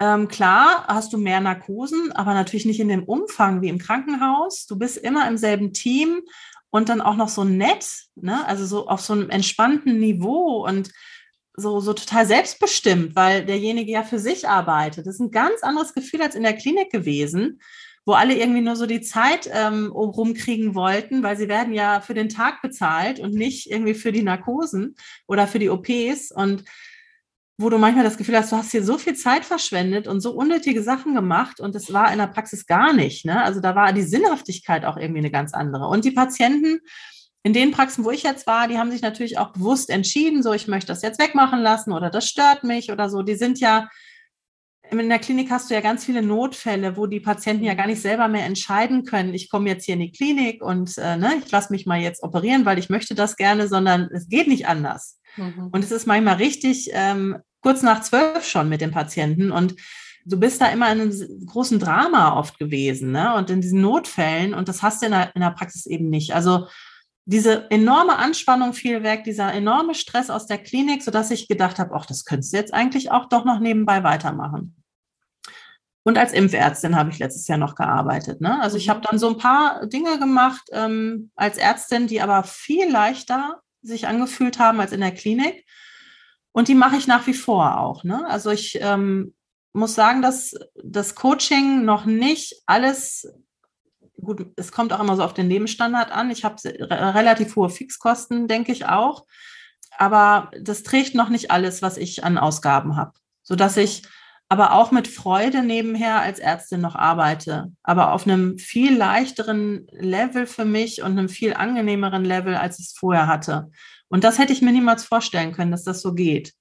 Ähm, klar, hast du mehr Narkosen, aber natürlich nicht in dem Umfang wie im Krankenhaus. Du bist immer im selben Team und dann auch noch so nett, ne? also so auf so einem entspannten Niveau und so, so total selbstbestimmt, weil derjenige ja für sich arbeitet. Das ist ein ganz anderes Gefühl als in der Klinik gewesen wo alle irgendwie nur so die Zeit ähm, rumkriegen wollten, weil sie werden ja für den Tag bezahlt und nicht irgendwie für die Narkosen oder für die OPs und wo du manchmal das Gefühl hast, du hast hier so viel Zeit verschwendet und so unnötige Sachen gemacht und das war in der Praxis gar nicht. Ne? Also da war die Sinnhaftigkeit auch irgendwie eine ganz andere. Und die Patienten, in den Praxen, wo ich jetzt war, die haben sich natürlich auch bewusst entschieden, so ich möchte das jetzt wegmachen lassen oder das stört mich oder so. Die sind ja in der Klinik hast du ja ganz viele Notfälle, wo die Patienten ja gar nicht selber mehr entscheiden können, ich komme jetzt hier in die Klinik und äh, ne, ich lasse mich mal jetzt operieren, weil ich möchte das gerne, sondern es geht nicht anders. Mhm. Und es ist manchmal richtig ähm, kurz nach zwölf schon mit den Patienten und du bist da immer in einem großen Drama oft gewesen ne? und in diesen Notfällen und das hast du in der, in der Praxis eben nicht. Also diese enorme Anspannung fiel weg, dieser enorme Stress aus der Klinik, sodass ich gedacht habe, ach, das könntest du jetzt eigentlich auch doch noch nebenbei weitermachen. Und als Impfärztin habe ich letztes Jahr noch gearbeitet. Ne? Also ich mhm. habe dann so ein paar Dinge gemacht ähm, als Ärztin, die aber viel leichter sich angefühlt haben als in der Klinik. Und die mache ich nach wie vor auch. Ne? Also ich ähm, muss sagen, dass das Coaching noch nicht alles, gut, es kommt auch immer so auf den Lebensstandard an. Ich habe relativ hohe Fixkosten, denke ich auch. Aber das trägt noch nicht alles, was ich an Ausgaben habe, sodass ich aber auch mit Freude nebenher als Ärztin noch arbeite, aber auf einem viel leichteren Level für mich und einem viel angenehmeren Level, als ich es vorher hatte. Und das hätte ich mir niemals vorstellen können, dass das so geht.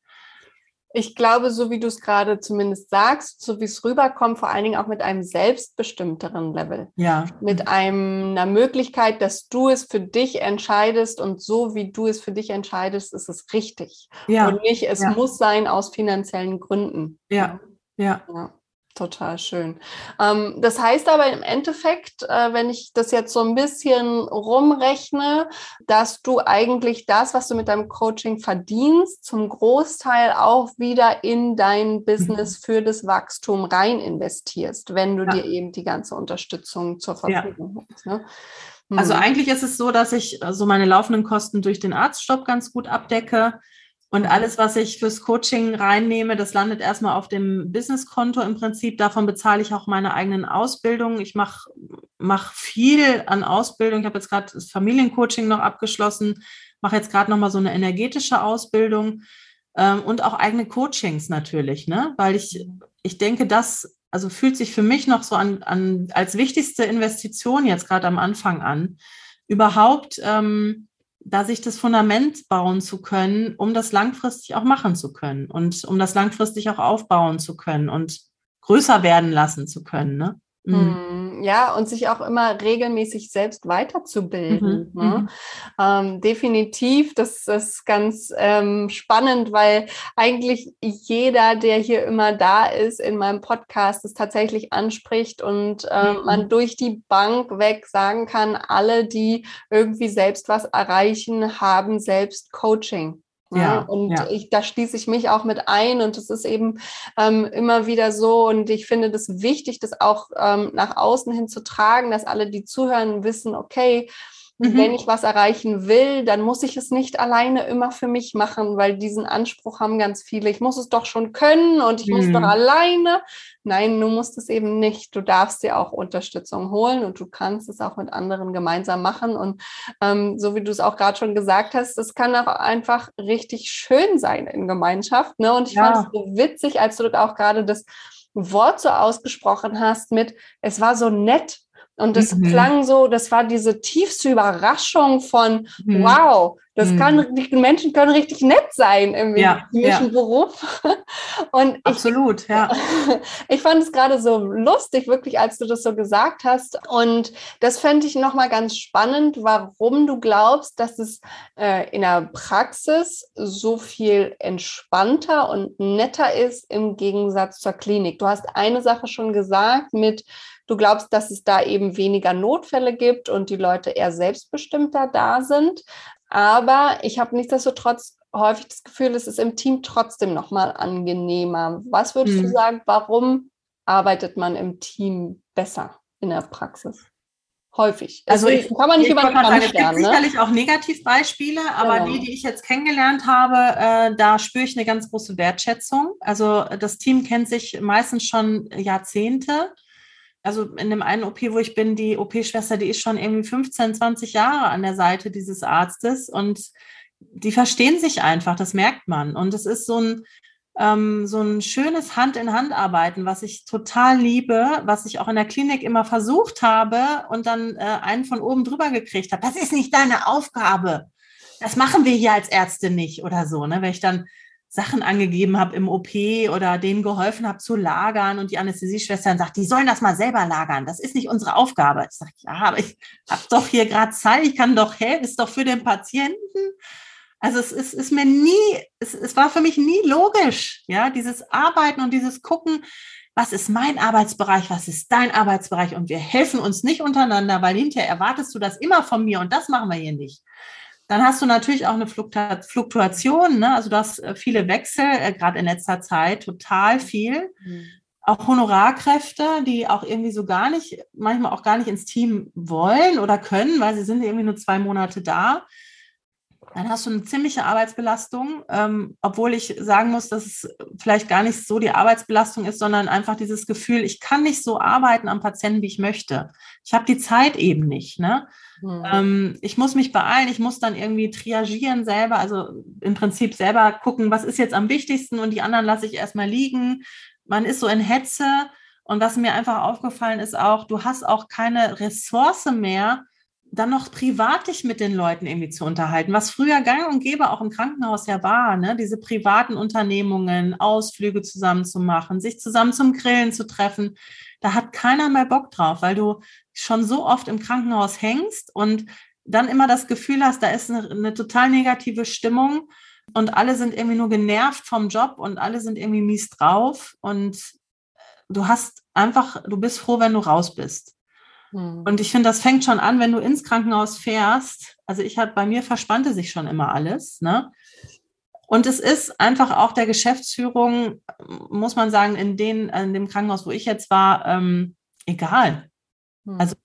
Ich glaube, so wie du es gerade zumindest sagst, so wie es rüberkommt, vor allen Dingen auch mit einem selbstbestimmteren Level. Ja. Mit einem, einer Möglichkeit, dass du es für dich entscheidest und so wie du es für dich entscheidest, ist es richtig. Ja. Und nicht, es ja. muss sein aus finanziellen Gründen. Ja. Ja. ja. Total schön. Ähm, das heißt aber im Endeffekt, äh, wenn ich das jetzt so ein bisschen rumrechne, dass du eigentlich das, was du mit deinem Coaching verdienst, zum Großteil auch wieder in dein Business mhm. für das Wachstum rein investierst, wenn du ja. dir eben die ganze Unterstützung zur Verfügung ja. hast. Ne? Also mhm. eigentlich ist es so, dass ich so also meine laufenden Kosten durch den Arztstopp ganz gut abdecke. Und alles, was ich fürs Coaching reinnehme, das landet erstmal auf dem Businesskonto im Prinzip. Davon bezahle ich auch meine eigenen Ausbildungen. Ich mache mach viel an Ausbildung. Ich habe jetzt gerade das Familiencoaching noch abgeschlossen, mache jetzt gerade nochmal so eine energetische Ausbildung ähm, und auch eigene Coachings natürlich, ne? Weil ich, ich denke, das also fühlt sich für mich noch so an, an als wichtigste Investition jetzt gerade am Anfang an, überhaupt ähm, da sich das Fundament bauen zu können, um das langfristig auch machen zu können und um das langfristig auch aufbauen zu können und größer werden lassen zu können. Ne? Mhm. Ja, und sich auch immer regelmäßig selbst weiterzubilden. Mhm. Ne? Mhm. Ähm, definitiv, das ist ganz ähm, spannend, weil eigentlich jeder, der hier immer da ist in meinem Podcast, es tatsächlich anspricht und äh, mhm. man durch die Bank weg sagen kann, alle, die irgendwie selbst was erreichen, haben selbst Coaching. Ja, und ja. Ich, da schließe ich mich auch mit ein und es ist eben ähm, immer wieder so und ich finde das wichtig, das auch ähm, nach außen hin zu tragen, dass alle, die zuhören, wissen, okay, Mhm. Wenn ich was erreichen will, dann muss ich es nicht alleine immer für mich machen, weil diesen Anspruch haben ganz viele. Ich muss es doch schon können und ich mhm. muss doch mhm. alleine. Nein, du musst es eben nicht. Du darfst dir auch Unterstützung holen und du kannst es auch mit anderen gemeinsam machen. Und ähm, so wie du es auch gerade schon gesagt hast, das kann auch einfach richtig schön sein in Gemeinschaft. Ne? Und ich ja. fand es so witzig, als du auch gerade das Wort so ausgesprochen hast mit, es war so nett und das mhm. klang so, das war diese tiefste Überraschung von, mhm. wow, das mhm. kann, die Menschen können richtig nett sein im ja, ja. Beruf. [LAUGHS] Und Absolut, ich, ja. [LAUGHS] Ich fand es gerade so lustig, wirklich, als du das so gesagt hast. Und das fände ich nochmal ganz spannend, warum du glaubst, dass es äh, in der Praxis so viel entspannter und netter ist im Gegensatz zur Klinik. Du hast eine Sache schon gesagt mit, Du glaubst, dass es da eben weniger Notfälle gibt und die Leute eher selbstbestimmter da sind. Aber ich habe nichtsdestotrotz häufig das Gefühl, es ist im Team trotzdem nochmal angenehmer. Was würdest hm. du sagen, warum arbeitet man im Team besser in der Praxis? Häufig. Also, also ich, kann man nicht über den Kamm Es gibt ne? sicherlich auch Negativbeispiele, aber genau. die, die ich jetzt kennengelernt habe, äh, da spüre ich eine ganz große Wertschätzung. Also das Team kennt sich meistens schon Jahrzehnte also in dem einen OP, wo ich bin, die OP-Schwester, die ist schon irgendwie 15, 20 Jahre an der Seite dieses Arztes und die verstehen sich einfach, das merkt man. Und es ist so ein, ähm, so ein schönes Hand-in-Hand-Arbeiten, was ich total liebe, was ich auch in der Klinik immer versucht habe und dann äh, einen von oben drüber gekriegt habe. Das ist nicht deine Aufgabe. Das machen wir hier als Ärzte nicht oder so. Ne? Wenn ich dann Sachen angegeben habe im OP oder denen geholfen habe zu lagern und die Anästhesieschwestern sagt, die sollen das mal selber lagern. Das ist nicht unsere Aufgabe. Ich sage, ja, aber ich habe doch hier gerade Zeit, ich kann doch helfen, ist doch für den Patienten. Also es ist, ist mir nie, es, es war für mich nie logisch, ja, dieses Arbeiten und dieses Gucken, was ist mein Arbeitsbereich, was ist dein Arbeitsbereich und wir helfen uns nicht untereinander, weil hinterher erwartest du das immer von mir und das machen wir hier nicht. Dann hast du natürlich auch eine Fluktuation, ne? also du hast äh, viele Wechsel, äh, gerade in letzter Zeit total viel. Mhm. Auch Honorarkräfte, die auch irgendwie so gar nicht, manchmal auch gar nicht ins Team wollen oder können, weil sie sind irgendwie nur zwei Monate da. Dann hast du eine ziemliche Arbeitsbelastung, ähm, obwohl ich sagen muss, dass es vielleicht gar nicht so die Arbeitsbelastung ist, sondern einfach dieses Gefühl, ich kann nicht so arbeiten am Patienten, wie ich möchte. Ich habe die Zeit eben nicht. Ne? Mhm. Ähm, ich muss mich beeilen, ich muss dann irgendwie triagieren selber, also im Prinzip selber gucken, was ist jetzt am wichtigsten und die anderen lasse ich erstmal liegen. Man ist so in Hetze. Und was mir einfach aufgefallen ist auch, du hast auch keine Ressource mehr, dann noch privat dich mit den Leuten irgendwie zu unterhalten, was früher gang und gäbe auch im Krankenhaus ja war, ne? diese privaten Unternehmungen, Ausflüge zusammen zu machen, sich zusammen zum Grillen zu treffen, da hat keiner mehr Bock drauf, weil du schon so oft im Krankenhaus hängst und dann immer das Gefühl hast, da ist eine, eine total negative Stimmung und alle sind irgendwie nur genervt vom Job und alle sind irgendwie mies drauf und du hast einfach, du bist froh, wenn du raus bist. Mhm. Und ich finde, das fängt schon an, wenn du ins Krankenhaus fährst. Also ich hatte, bei mir verspannte sich schon immer alles, ne? Und es ist einfach auch der Geschäftsführung, muss man sagen, in, den, in dem Krankenhaus, wo ich jetzt war, ähm, egal. Mhm. Also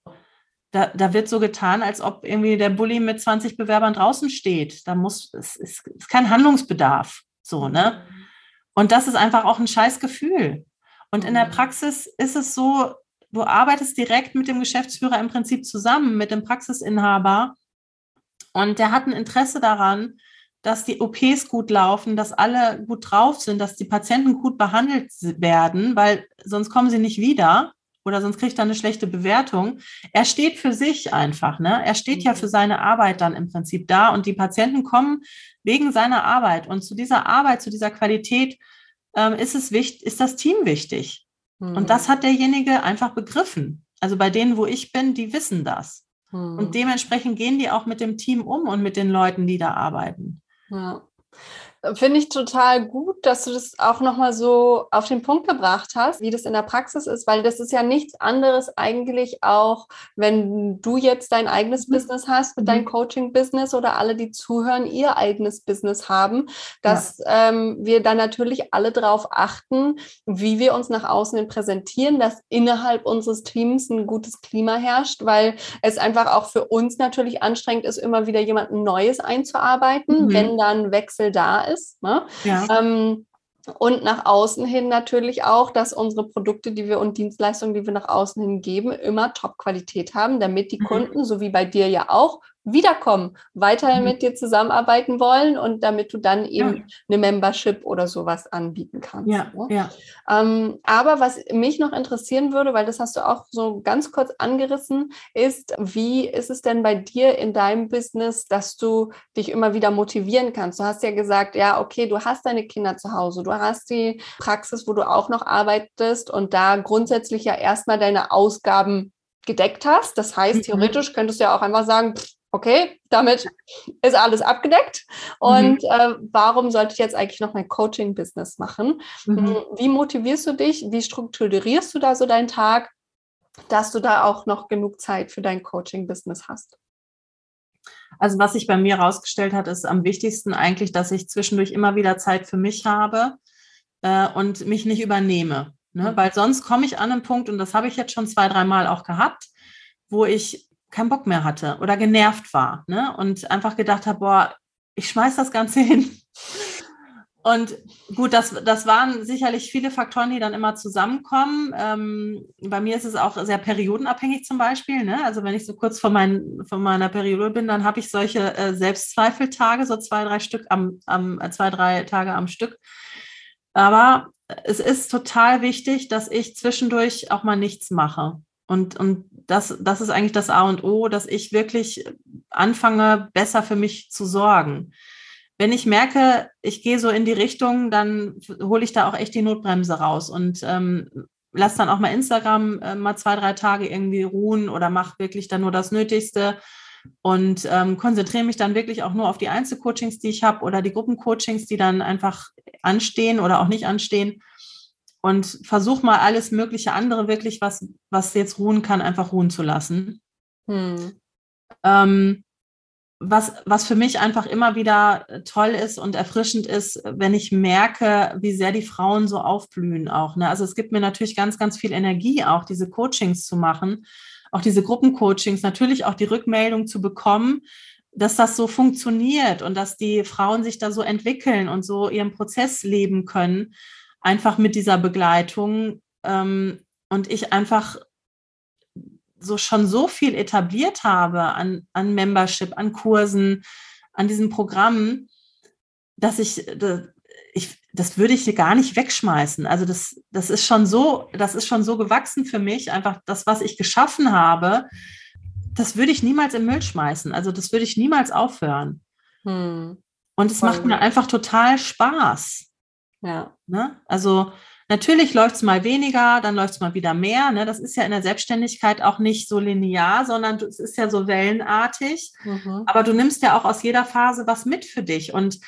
da, da wird so getan, als ob irgendwie der Bulli mit 20 Bewerbern draußen steht. Da muss, es ist, ist kein Handlungsbedarf. So, ne? Und das ist einfach auch ein scheiß Gefühl. Und in der mhm. Praxis ist es so, du arbeitest direkt mit dem Geschäftsführer im Prinzip zusammen, mit dem Praxisinhaber. Und der hat ein Interesse daran, dass die OPs gut laufen, dass alle gut drauf sind, dass die Patienten gut behandelt werden, weil sonst kommen sie nicht wieder oder sonst kriegt er eine schlechte Bewertung. Er steht für sich einfach, ne? Er steht ja für mhm. seine Arbeit dann im Prinzip da und die Patienten kommen wegen seiner Arbeit. Und zu dieser Arbeit, zu dieser Qualität ähm, ist es wichtig, ist das Team wichtig. Mhm. Und das hat derjenige einfach begriffen. Also bei denen, wo ich bin, die wissen das. Mhm. Und dementsprechend gehen die auch mit dem Team um und mit den Leuten, die da arbeiten. Ja. Finde ich total gut, dass du das auch nochmal so auf den Punkt gebracht hast, wie das in der Praxis ist, weil das ist ja nichts anderes eigentlich auch, wenn du jetzt dein eigenes mhm. Business hast, mhm. dein Coaching-Business oder alle, die zuhören, ihr eigenes Business haben, dass ja. ähm, wir dann natürlich alle darauf achten, wie wir uns nach außen präsentieren, dass innerhalb unseres Teams ein gutes Klima herrscht, weil es einfach auch für uns natürlich anstrengend ist, immer wieder jemanden Neues einzuarbeiten, mhm. wenn dann Wechsel da ist ist. Ne? Ja. Ähm, und nach außen hin natürlich auch, dass unsere Produkte, die wir und Dienstleistungen, die wir nach außen hin geben, immer Top-Qualität haben, damit die mhm. Kunden, so wie bei dir ja auch, wiederkommen, weiterhin mhm. mit dir zusammenarbeiten wollen und damit du dann eben ja. eine Membership oder sowas anbieten kannst. Ja, ne? ja. Ähm, aber was mich noch interessieren würde, weil das hast du auch so ganz kurz angerissen, ist, wie ist es denn bei dir in deinem Business, dass du dich immer wieder motivieren kannst? Du hast ja gesagt, ja, okay, du hast deine Kinder zu Hause, du hast die Praxis, wo du auch noch arbeitest und da grundsätzlich ja erstmal deine Ausgaben gedeckt hast. Das heißt, mhm. theoretisch könntest du ja auch einfach sagen, pff, okay, damit ist alles abgedeckt. Und mhm. äh, warum sollte ich jetzt eigentlich noch mein Coaching-Business machen? Mhm. Hm, wie motivierst du dich? Wie strukturierst du da so deinen Tag, dass du da auch noch genug Zeit für dein Coaching-Business hast? Also was sich bei mir herausgestellt hat, ist am wichtigsten eigentlich, dass ich zwischendurch immer wieder Zeit für mich habe äh, und mich nicht übernehme. Ne? Mhm. Weil sonst komme ich an einen Punkt, und das habe ich jetzt schon zwei, dreimal auch gehabt, wo ich keinen Bock mehr hatte oder genervt war ne? und einfach gedacht habe, boah, ich schmeiß das Ganze [LAUGHS] hin. Und gut, das, das waren sicherlich viele Faktoren, die dann immer zusammenkommen. Ähm, bei mir ist es auch sehr periodenabhängig zum Beispiel. Ne? Also wenn ich so kurz vor, mein, vor meiner Periode bin, dann habe ich solche äh, Selbstzweifeltage, so zwei, drei Stück am, am äh, zwei, drei Tage am Stück. Aber es ist total wichtig, dass ich zwischendurch auch mal nichts mache. Und, und das, das ist eigentlich das A und O, dass ich wirklich anfange, besser für mich zu sorgen. Wenn ich merke, ich gehe so in die Richtung, dann hole ich da auch echt die Notbremse raus und ähm, lass dann auch mal Instagram äh, mal zwei, drei Tage irgendwie ruhen oder mach wirklich dann nur das Nötigste und ähm, konzentriere mich dann wirklich auch nur auf die Einzelcoachings, die ich habe oder die Gruppencoachings, die dann einfach anstehen oder auch nicht anstehen und versuch mal alles mögliche andere wirklich, was, was jetzt ruhen kann, einfach ruhen zu lassen. Hm. Ähm, was, was für mich einfach immer wieder toll ist und erfrischend ist, wenn ich merke, wie sehr die Frauen so aufblühen auch. Ne? Also es gibt mir natürlich ganz, ganz viel Energie auch, diese Coachings zu machen, auch diese Gruppencoachings, natürlich auch die Rückmeldung zu bekommen, dass das so funktioniert und dass die Frauen sich da so entwickeln und so ihren Prozess leben können einfach mit dieser Begleitung ähm, und ich einfach so schon so viel etabliert habe an, an Membership, an Kursen, an diesen Programmen, dass ich, ich das würde ich gar nicht wegschmeißen. Also das, das ist schon so, das ist schon so gewachsen für mich. Einfach das, was ich geschaffen habe, das würde ich niemals im Müll schmeißen. Also das würde ich niemals aufhören. Hm. Und es macht mir einfach total Spaß. Ja. Ne? Also natürlich läuft es mal weniger, dann läuft es mal wieder mehr. Ne? Das ist ja in der Selbstständigkeit auch nicht so linear, sondern es ist ja so wellenartig. Mhm. Aber du nimmst ja auch aus jeder Phase was mit für dich. Und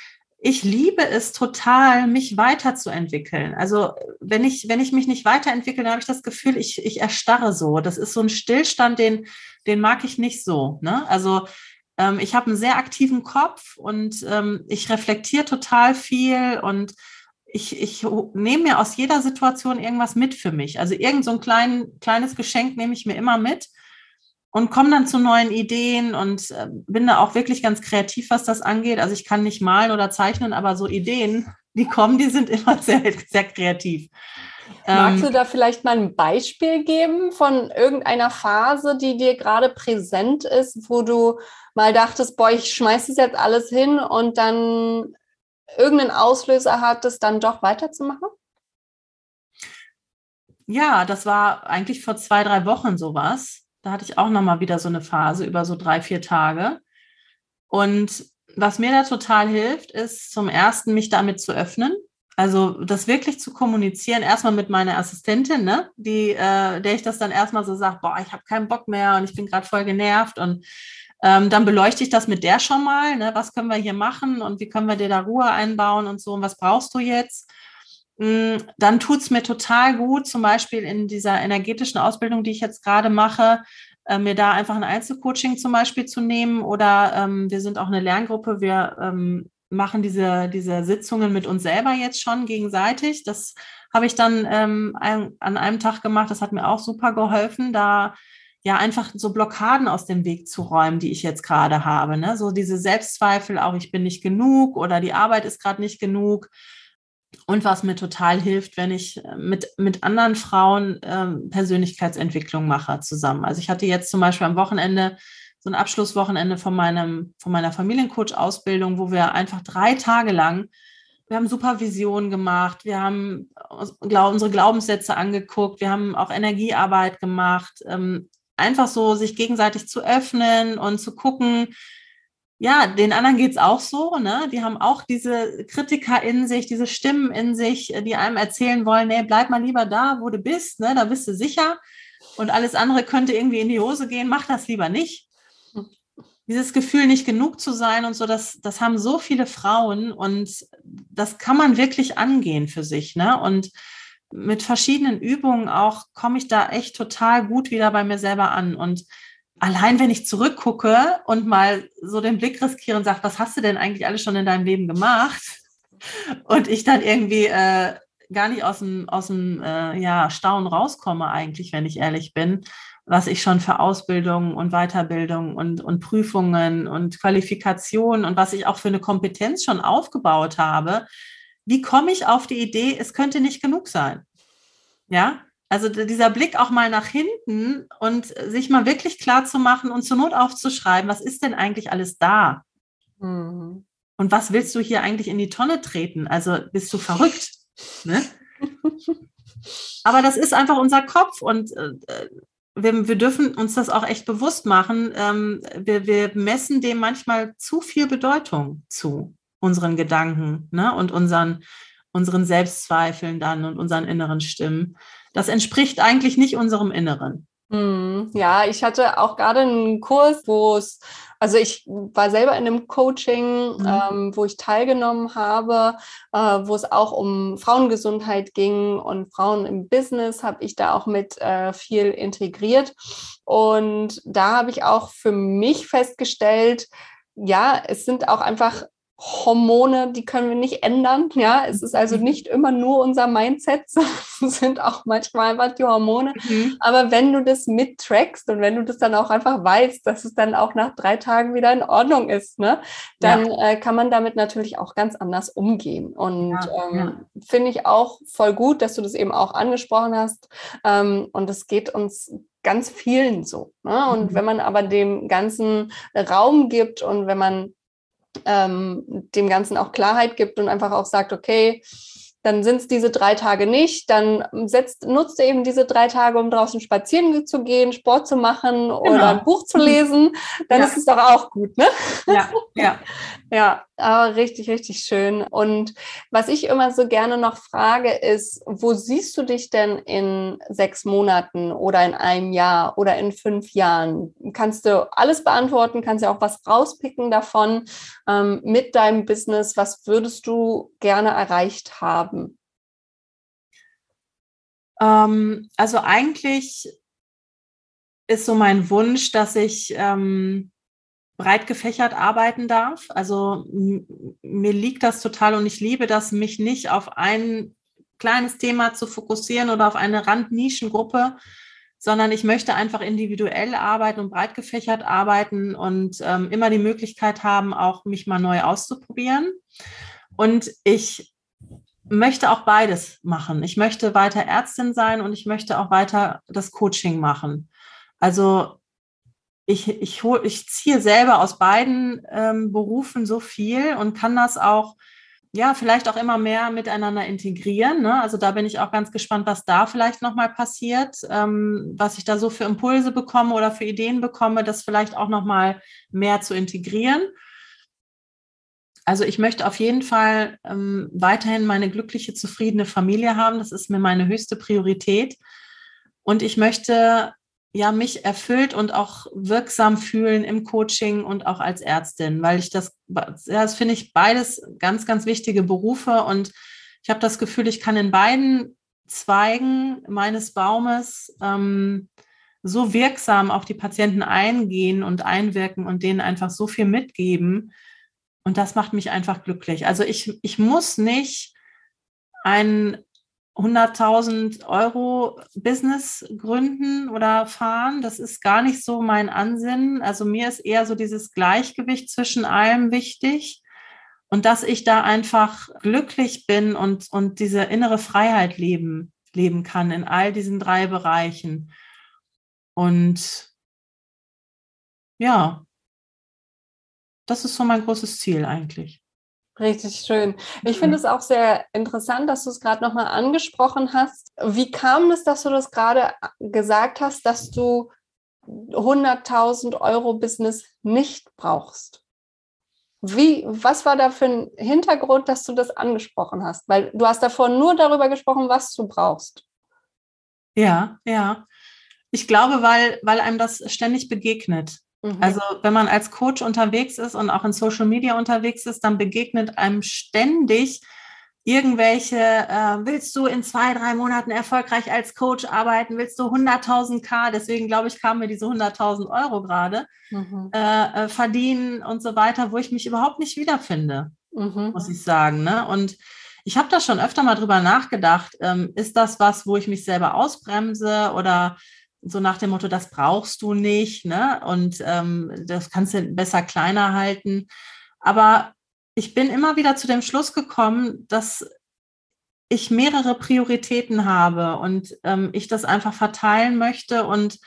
ich liebe es total, mich weiterzuentwickeln. Also wenn ich, wenn ich mich nicht weiterentwickle, dann habe ich das Gefühl, ich, ich erstarre so. Das ist so ein Stillstand, den, den mag ich nicht so. Ne? Also ähm, ich habe einen sehr aktiven Kopf und ähm, ich reflektiere total viel und ich, ich nehme mir aus jeder Situation irgendwas mit für mich. Also irgend so ein klein, kleines Geschenk nehme ich mir immer mit und komme dann zu neuen Ideen und äh, bin da auch wirklich ganz kreativ, was das angeht. Also ich kann nicht malen oder zeichnen, aber so Ideen, die kommen, die sind immer [LAUGHS] sehr, sehr kreativ. Magst ähm, du da vielleicht mal ein Beispiel geben von irgendeiner Phase, die dir gerade präsent ist, wo du mal dachtest, boah, ich schmeiße es jetzt alles hin und dann irgendeinen Auslöser hattest, dann doch weiterzumachen? Ja, das war eigentlich vor zwei, drei Wochen sowas. Da hatte ich auch nochmal wieder so eine Phase über so drei, vier Tage. Und was mir da total hilft, ist zum ersten, mich damit zu öffnen. Also das wirklich zu kommunizieren, erstmal mit meiner Assistentin, ne, die, äh, der ich das dann erstmal so sage, boah, ich habe keinen Bock mehr und ich bin gerade voll genervt und ähm, dann beleuchte ich das mit der schon mal, ne, was können wir hier machen und wie können wir dir da Ruhe einbauen und so und was brauchst du jetzt? Mm, dann tut es mir total gut, zum Beispiel in dieser energetischen Ausbildung, die ich jetzt gerade mache, äh, mir da einfach ein Einzelcoaching zum Beispiel zu nehmen. Oder ähm, wir sind auch eine Lerngruppe, wir ähm, machen diese, diese Sitzungen mit uns selber jetzt schon gegenseitig. Das habe ich dann ähm, ein, an einem Tag gemacht. Das hat mir auch super geholfen, da ja einfach so Blockaden aus dem Weg zu räumen, die ich jetzt gerade habe. Ne? So diese Selbstzweifel, auch ich bin nicht genug oder die Arbeit ist gerade nicht genug. Und was mir total hilft, wenn ich äh, mit, mit anderen Frauen ähm, Persönlichkeitsentwicklung mache zusammen. Also ich hatte jetzt zum Beispiel am Wochenende so ein Abschlusswochenende von, meinem, von meiner Familiencoach-Ausbildung, wo wir einfach drei Tage lang, wir haben Supervision gemacht, wir haben unsere Glaubenssätze angeguckt, wir haben auch Energiearbeit gemacht, ähm, einfach so sich gegenseitig zu öffnen und zu gucken, ja, den anderen geht's auch so, ne? Die haben auch diese Kritiker in sich, diese Stimmen in sich, die einem erzählen wollen, nee, bleib mal lieber da, wo du bist, ne? Da bist du sicher. Und alles andere könnte irgendwie in die Hose gehen, mach das lieber nicht. Dieses Gefühl, nicht genug zu sein und so, das, das haben so viele Frauen und das kann man wirklich angehen für sich, ne? Und mit verschiedenen Übungen auch komme ich da echt total gut wieder bei mir selber an. Und allein wenn ich zurückgucke und mal so den Blick riskiere und sage, was hast du denn eigentlich alles schon in deinem Leben gemacht? Und ich dann irgendwie äh, gar nicht aus dem, aus dem äh, ja, Staunen rauskomme, eigentlich, wenn ich ehrlich bin, was ich schon für Ausbildung und Weiterbildung und, und Prüfungen und Qualifikationen und was ich auch für eine Kompetenz schon aufgebaut habe. Wie komme ich auf die Idee, es könnte nicht genug sein? Ja, also dieser Blick auch mal nach hinten und sich mal wirklich klar zu machen und zur Not aufzuschreiben, was ist denn eigentlich alles da? Mhm. Und was willst du hier eigentlich in die Tonne treten? Also bist du verrückt? Ne? [LAUGHS] Aber das ist einfach unser Kopf und äh, wir, wir, dürfen uns das auch echt bewusst machen. Ähm, wir, wir, messen dem manchmal zu viel Bedeutung zu, unseren Gedanken ne? und unseren, unseren Selbstzweifeln dann und unseren inneren Stimmen das entspricht eigentlich nicht unserem Inneren. Hm, ja, ich hatte auch gerade einen Kurs, wo es, also ich war selber in einem Coaching, mhm. ähm, wo ich teilgenommen habe, äh, wo es auch um Frauengesundheit ging und Frauen im Business habe ich da auch mit äh, viel integriert. Und da habe ich auch für mich festgestellt, ja, es sind auch einfach Hormone, die können wir nicht ändern. Ja, es ist also mhm. nicht immer nur unser Mindset, [LAUGHS] sind auch manchmal einfach die Hormone. Mhm. Aber wenn du das mittrackst und wenn du das dann auch einfach weißt, dass es dann auch nach drei Tagen wieder in Ordnung ist, ne, dann ja. äh, kann man damit natürlich auch ganz anders umgehen. Und ja, ähm, ja. finde ich auch voll gut, dass du das eben auch angesprochen hast. Ähm, und es geht uns ganz vielen so. Ne? Und mhm. wenn man aber dem Ganzen Raum gibt und wenn man ähm, dem Ganzen auch Klarheit gibt und einfach auch sagt, okay, dann sind es diese drei Tage nicht, dann setzt, nutzt eben diese drei Tage, um draußen spazieren zu gehen, Sport zu machen genau. oder ein Buch zu lesen, dann ja. ist es doch auch gut, ne? Ja, ja. [LAUGHS] ja, Aber richtig, richtig schön. Und was ich immer so gerne noch frage, ist, wo siehst du dich denn in sechs Monaten oder in einem Jahr oder in fünf Jahren? Kannst du alles beantworten, kannst ja auch was rauspicken davon ähm, mit deinem Business. Was würdest du gerne erreicht haben? Ähm, also eigentlich ist so mein Wunsch, dass ich ähm, breit gefächert arbeiten darf. Also mir liegt das total und ich liebe das, mich nicht auf ein kleines Thema zu fokussieren oder auf eine Randnischengruppe, sondern ich möchte einfach individuell arbeiten und breit gefächert arbeiten und ähm, immer die Möglichkeit haben, auch mich mal neu auszuprobieren. Und ich möchte auch beides machen. Ich möchte weiter Ärztin sein und ich möchte auch weiter das Coaching machen. Also ich, ich, hol, ich ziehe selber aus beiden ähm, Berufen so viel und kann das auch, ja, vielleicht auch immer mehr miteinander integrieren. Ne? Also da bin ich auch ganz gespannt, was da vielleicht nochmal passiert, ähm, was ich da so für Impulse bekomme oder für Ideen bekomme, das vielleicht auch nochmal mehr zu integrieren. Also ich möchte auf jeden Fall ähm, weiterhin meine glückliche, zufriedene Familie haben. Das ist mir meine höchste Priorität. Und ich möchte ja mich erfüllt und auch wirksam fühlen im Coaching und auch als Ärztin, weil ich das, ja, das finde ich beides ganz, ganz wichtige Berufe und ich habe das Gefühl, ich kann in beiden Zweigen meines Baumes ähm, so wirksam auf die Patienten eingehen und einwirken und denen einfach so viel mitgeben. Und das macht mich einfach glücklich. Also ich, ich muss nicht ein 100.000 Euro Business gründen oder fahren. Das ist gar nicht so mein Ansinnen. Also mir ist eher so dieses Gleichgewicht zwischen allem wichtig und dass ich da einfach glücklich bin und, und diese innere Freiheit leben, leben kann in all diesen drei Bereichen. Und ja, das ist so mein großes Ziel eigentlich. Richtig schön. Ich finde es auch sehr interessant, dass du es gerade nochmal angesprochen hast. Wie kam es, dass du das gerade gesagt hast, dass du 100.000 Euro Business nicht brauchst? Wie, was war da für ein Hintergrund, dass du das angesprochen hast? Weil du hast davor nur darüber gesprochen, was du brauchst. Ja, ja. Ich glaube, weil, weil einem das ständig begegnet. Mhm. Also wenn man als Coach unterwegs ist und auch in Social Media unterwegs ist, dann begegnet einem ständig irgendwelche, äh, willst du in zwei, drei Monaten erfolgreich als Coach arbeiten, willst du 100.000 K, deswegen glaube ich, kamen mir diese 100.000 Euro gerade, mhm. äh, äh, verdienen und so weiter, wo ich mich überhaupt nicht wiederfinde, mhm. muss ich sagen. Ne? Und ich habe da schon öfter mal drüber nachgedacht, ähm, ist das was, wo ich mich selber ausbremse oder so nach dem Motto, das brauchst du nicht, ne? Und ähm, das kannst du besser kleiner halten. Aber ich bin immer wieder zu dem Schluss gekommen, dass ich mehrere Prioritäten habe und ähm, ich das einfach verteilen möchte und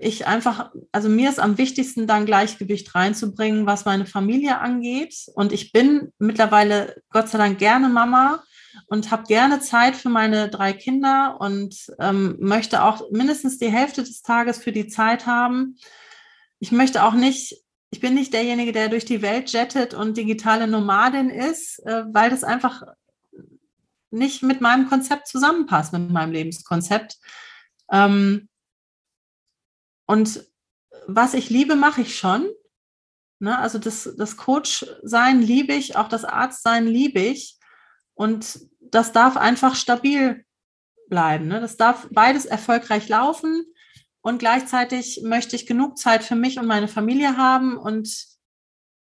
ich einfach, also mir ist am wichtigsten dann Gleichgewicht reinzubringen, was meine Familie angeht. Und ich bin mittlerweile Gott sei Dank gerne Mama und habe gerne Zeit für meine drei Kinder und ähm, möchte auch mindestens die Hälfte des Tages für die Zeit haben. Ich möchte auch nicht, ich bin nicht derjenige, der durch die Welt jettet und digitale Nomadin ist, äh, weil das einfach nicht mit meinem Konzept zusammenpasst, mit meinem Lebenskonzept. Ähm, und was ich liebe, mache ich schon. Ne? Also das, das Coach-Sein liebe ich, auch das Arzt-Sein liebe ich. Und das darf einfach stabil bleiben. Ne? Das darf beides erfolgreich laufen. Und gleichzeitig möchte ich genug Zeit für mich und meine Familie haben. Und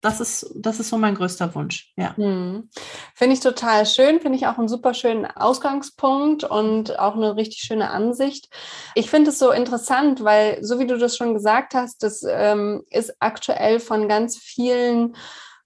das ist, das ist so mein größter Wunsch. Ja. Hm. Finde ich total schön, finde ich auch einen super schönen Ausgangspunkt und auch eine richtig schöne Ansicht. Ich finde es so interessant, weil, so wie du das schon gesagt hast, das ähm, ist aktuell von ganz vielen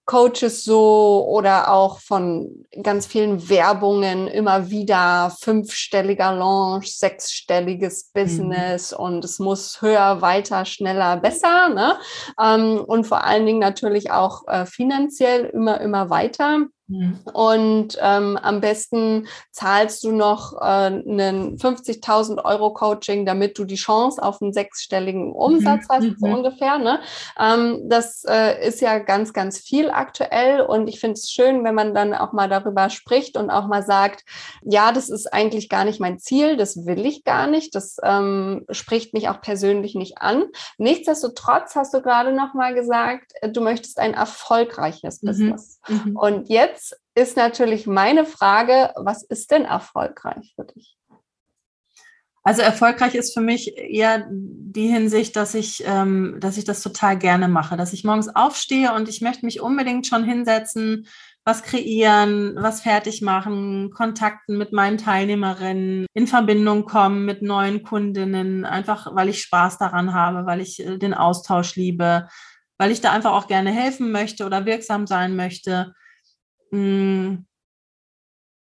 Coaches so oder auch von ganz vielen Werbungen immer wieder fünfstelliger Launch, sechsstelliges mhm. Business mhm. und es muss höher, weiter, schneller, besser. Ne? Ähm, und vor allen Dingen natürlich auch äh, finanziell immer, immer weiter. Mhm. Und ähm, am besten zahlst du noch äh, einen 50.000 Euro Coaching, damit du die Chance auf einen sechsstelligen Umsatz mhm. hast, so mhm. ungefähr. Ne? Ähm, das äh, ist ja ganz, ganz viel aktuell. Und ich finde es schön, wenn man dann auch mal darüber spricht und auch mal sagt, ja, das ist eigentlich gar nicht mein Ziel, das will ich gar nicht, das ähm, spricht mich auch persönlich nicht an. Nichtsdestotrotz hast du gerade noch mal gesagt, du möchtest ein erfolgreiches mhm. Business. Mhm. Und Jetzt ist natürlich meine Frage, was ist denn erfolgreich für dich? Also erfolgreich ist für mich eher die Hinsicht, dass ich, ähm, dass ich das total gerne mache, dass ich morgens aufstehe und ich möchte mich unbedingt schon hinsetzen, was kreieren, was fertig machen, Kontakten mit meinen Teilnehmerinnen, in Verbindung kommen mit neuen Kundinnen, einfach weil ich Spaß daran habe, weil ich äh, den Austausch liebe, weil ich da einfach auch gerne helfen möchte oder wirksam sein möchte mh, mm,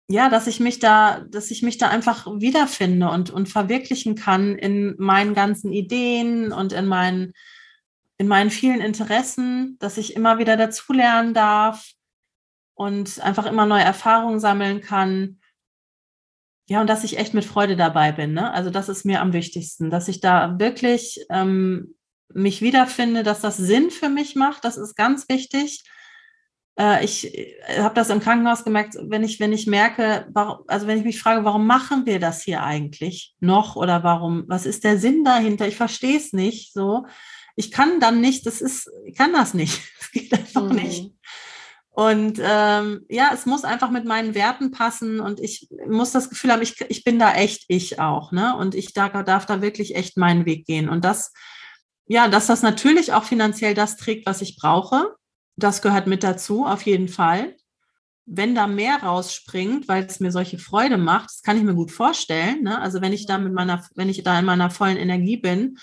ja, dass ich mich da, dass ich mich da einfach wiederfinde und, und verwirklichen kann in meinen ganzen Ideen und in meinen, in meinen vielen Interessen, dass ich immer wieder dazulernen darf und einfach immer neue Erfahrungen sammeln kann. Ja, und dass ich echt mit Freude dabei bin. Ne? Also das ist mir am wichtigsten, dass ich da wirklich ähm, mich wiederfinde, dass das Sinn für mich macht. Das ist ganz wichtig ich äh, habe das im Krankenhaus gemerkt, wenn ich, wenn ich merke, warum, also wenn ich mich frage, warum machen wir das hier eigentlich noch oder warum, was ist der Sinn dahinter? Ich verstehe es nicht so. Ich kann dann nicht, das ist, ich kann das nicht. [LAUGHS] Es geht einfach mhm. nicht. Und ähm, ja, es muss einfach mit meinen Werten passen und ich muss das Gefühl haben, ich, ich bin da echt ich auch, ne? Und ich da, darf da wirklich echt meinen Weg gehen. Und das, ja, dass das natürlich auch finanziell das trägt, was ich brauche das gehört mit dazu, auf jeden Fall. Wenn da mehr rausspringt, weil es mir solche Freude macht, das kann ich mir gut vorstellen. Ne? Also wenn ich da mit meiner, wenn ich da in meiner vollen Energie bin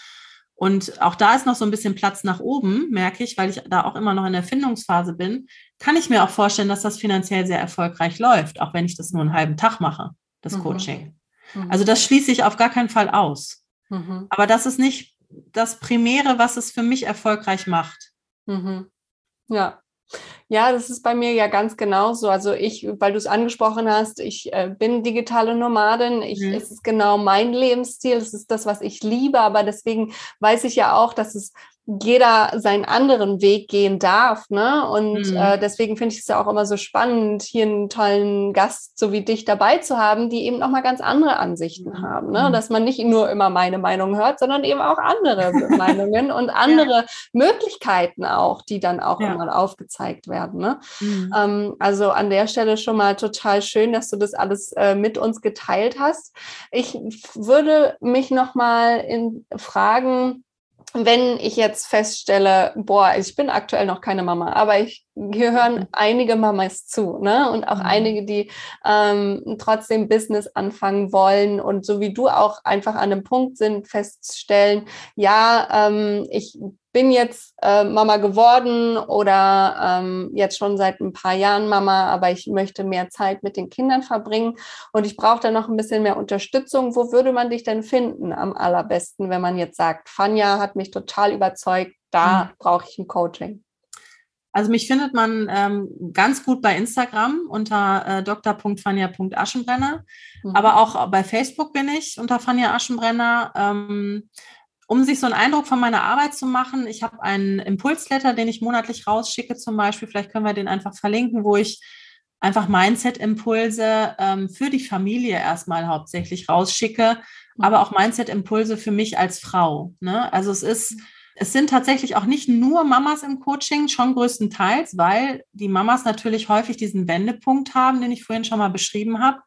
und auch da ist noch so ein bisschen Platz nach oben, merke ich, weil ich da auch immer noch in der Findungsphase bin, kann ich mir auch vorstellen, dass das finanziell sehr erfolgreich läuft, auch wenn ich das nur einen halben Tag mache, das mhm. Coaching. Mhm. Also das schließe ich auf gar keinen Fall aus. Mhm. Aber das ist nicht das Primäre, was es für mich erfolgreich macht. Ja. Ja, das ist bei mir ja ganz genauso. Also ich, weil du es angesprochen hast, ich äh, bin digitale Nomadin. Ich, mhm. Es ist genau mein Lebensstil. Es ist das, was ich liebe. Aber deswegen weiß ich ja auch, dass es jeder seinen anderen Weg gehen darf. Ne? Und mhm. äh, deswegen finde ich es ja auch immer so spannend, hier einen tollen Gast so wie dich dabei zu haben, die eben nochmal ganz andere Ansichten mhm. haben. Ne? Mhm. Dass man nicht nur immer meine Meinung hört, sondern eben auch andere [LAUGHS] Meinungen und andere ja. Möglichkeiten auch, die dann auch ja. immer aufgezeigt werden. Ne? Mhm. Ähm, also an der Stelle schon mal total schön, dass du das alles äh, mit uns geteilt hast. Ich würde mich nochmal in fragen, wenn ich jetzt feststelle, boah, ich bin aktuell noch keine Mama, aber ich hier hören mhm. einige Mamas zu, ne? Und auch mhm. einige, die ähm, trotzdem Business anfangen wollen und so wie du auch einfach an einem Punkt sind, feststellen, ja, ähm, ich bin jetzt äh, Mama geworden oder ähm, jetzt schon seit ein paar Jahren Mama, aber ich möchte mehr Zeit mit den Kindern verbringen und ich brauche da noch ein bisschen mehr Unterstützung. Wo würde man dich denn finden am allerbesten, wenn man jetzt sagt, Fanja hat mich total überzeugt, da mhm. brauche ich ein Coaching? Also mich findet man ähm, ganz gut bei Instagram unter äh, dr.fania.aschenbrenner, mhm. aber auch bei Facebook bin ich unter Fania Aschenbrenner. Ähm, um sich so einen Eindruck von meiner Arbeit zu machen, ich habe einen Impulsletter, den ich monatlich rausschicke zum Beispiel. Vielleicht können wir den einfach verlinken, wo ich einfach Mindset-Impulse ähm, für die Familie erstmal hauptsächlich rausschicke, mhm. aber auch Mindset-Impulse für mich als Frau. Ne? Also es ist, es sind tatsächlich auch nicht nur Mamas im Coaching, schon größtenteils, weil die Mamas natürlich häufig diesen Wendepunkt haben, den ich vorhin schon mal beschrieben habe.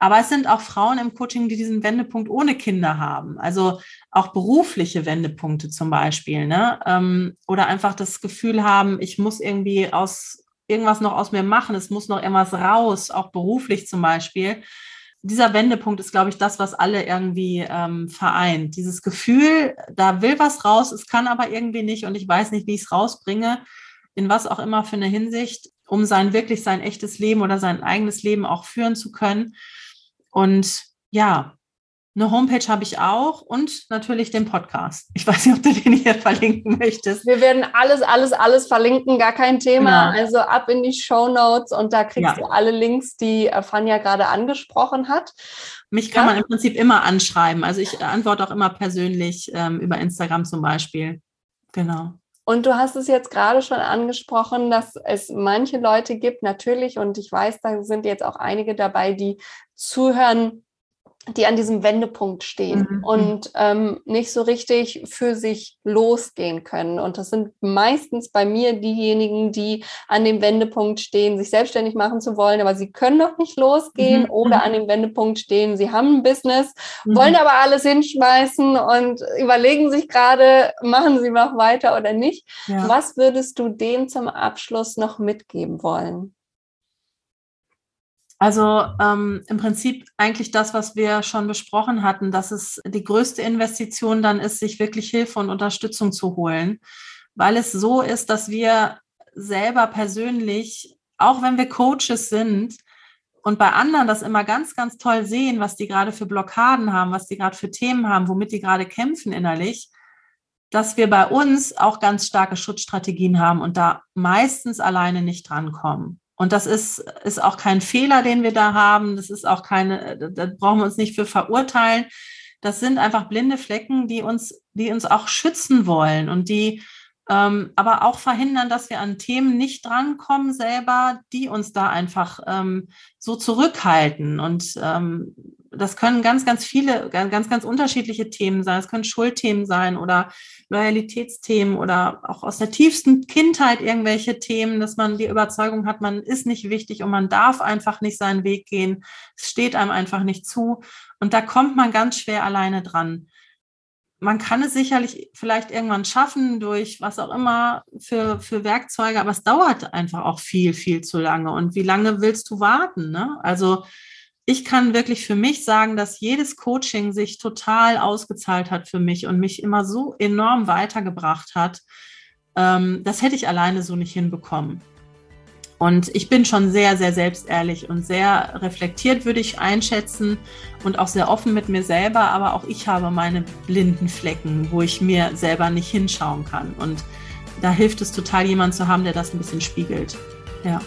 Aber es sind auch Frauen im Coaching, die diesen Wendepunkt ohne Kinder haben. Also auch berufliche Wendepunkte zum Beispiel. Ne? Ähm, oder einfach das Gefühl haben, ich muss irgendwie aus irgendwas noch aus mir machen, es muss noch irgendwas raus, auch beruflich zum Beispiel. Dieser Wendepunkt ist, glaube ich, das, was alle irgendwie ähm, vereint. Dieses Gefühl, da will was raus, es kann aber irgendwie nicht und ich weiß nicht, wie ich es rausbringe, in was auch immer für eine Hinsicht, um sein wirklich sein echtes Leben oder sein eigenes Leben auch führen zu können. Und ja, Eine Homepage habe ich auch und natürlich den Podcast. Ich weiß nicht, ob du den hier [LAUGHS] verlinken möchtest. Wir werden alles, alles, alles verlinken, gar kein Thema. Genau. Also ab in die Show Notes und da kriegst ja. du alle Links, die äh, Fanja gerade angesprochen hat. Mich kann ja? man im Prinzip immer anschreiben. Also ich antworte auch immer persönlich ähm, über Instagram zum Beispiel. Genau. Und du hast es jetzt gerade schon angesprochen, dass es manche Leute gibt, natürlich, und ich weiß, da sind jetzt auch einige dabei, die zuhören, die an diesem Wendepunkt stehen mhm. und ähm, nicht so richtig für sich losgehen können. Und das sind meistens bei mir diejenigen, die an dem Wendepunkt stehen, sich selbstständig machen zu wollen, aber sie können noch nicht losgehen mhm. oder mhm. an dem Wendepunkt stehen, sie haben ein Business, mhm. wollen aber alles hinschmeißen und überlegen sich gerade, machen sie noch weiter oder nicht. Ja. Was würdest du denen zum Abschluss noch mitgeben wollen? Also ähm, im Prinzip eigentlich das, was wir schon besprochen hatten, dass es die größte Investition dann ist, sich wirklich Hilfe und Unterstützung zu holen, weil es so ist, dass wir selber persönlich, auch wenn wir Coaches sind und bei anderen das immer ganz, ganz toll sehen, was die gerade für Blockaden haben, was die gerade für Themen haben, womit die gerade kämpfen innerlich, dass wir bei uns auch ganz starke Schutzstrategien haben und da meistens alleine nicht drankommen. Und das ist, ist auch kein Fehler, den wir da haben. Das ist auch keine, da brauchen wir uns nicht für verurteilen. Das sind einfach blinde Flecken, die uns, die uns auch schützen wollen und die ähm, aber auch verhindern, dass wir an Themen nicht drankommen selber, die uns da einfach ähm, so zurückhalten. Und ähm, das können ganz, ganz viele, ganz, ganz unterschiedliche Themen sein. Es können Schuldthemen sein oder Loyalitätsthemen oder auch aus der tiefsten Kindheit irgendwelche Themen, dass man die Überzeugung hat, man ist nicht wichtig und man darf einfach nicht seinen Weg gehen. Es steht einem einfach nicht zu. Und da kommt man ganz schwer alleine dran. Man kann es sicherlich vielleicht irgendwann schaffen durch was auch immer für, für Werkzeuge, aber es dauert einfach auch viel, viel zu lange. Und wie lange willst du warten? Ne? Also ich kann wirklich für mich sagen, dass jedes Coaching sich total ausgezahlt hat für mich und mich immer so enorm weitergebracht hat. Ähm, das hätte ich alleine so nicht hinbekommen. Und ich bin schon sehr, sehr selbstehrlich und sehr reflektiert, würde ich einschätzen und auch sehr offen mit mir selber. Aber auch ich habe meine blinden Flecken, wo ich mir selber nicht hinschauen kann. Und da hilft es total, jemanden zu haben, der das ein bisschen spiegelt. Ja.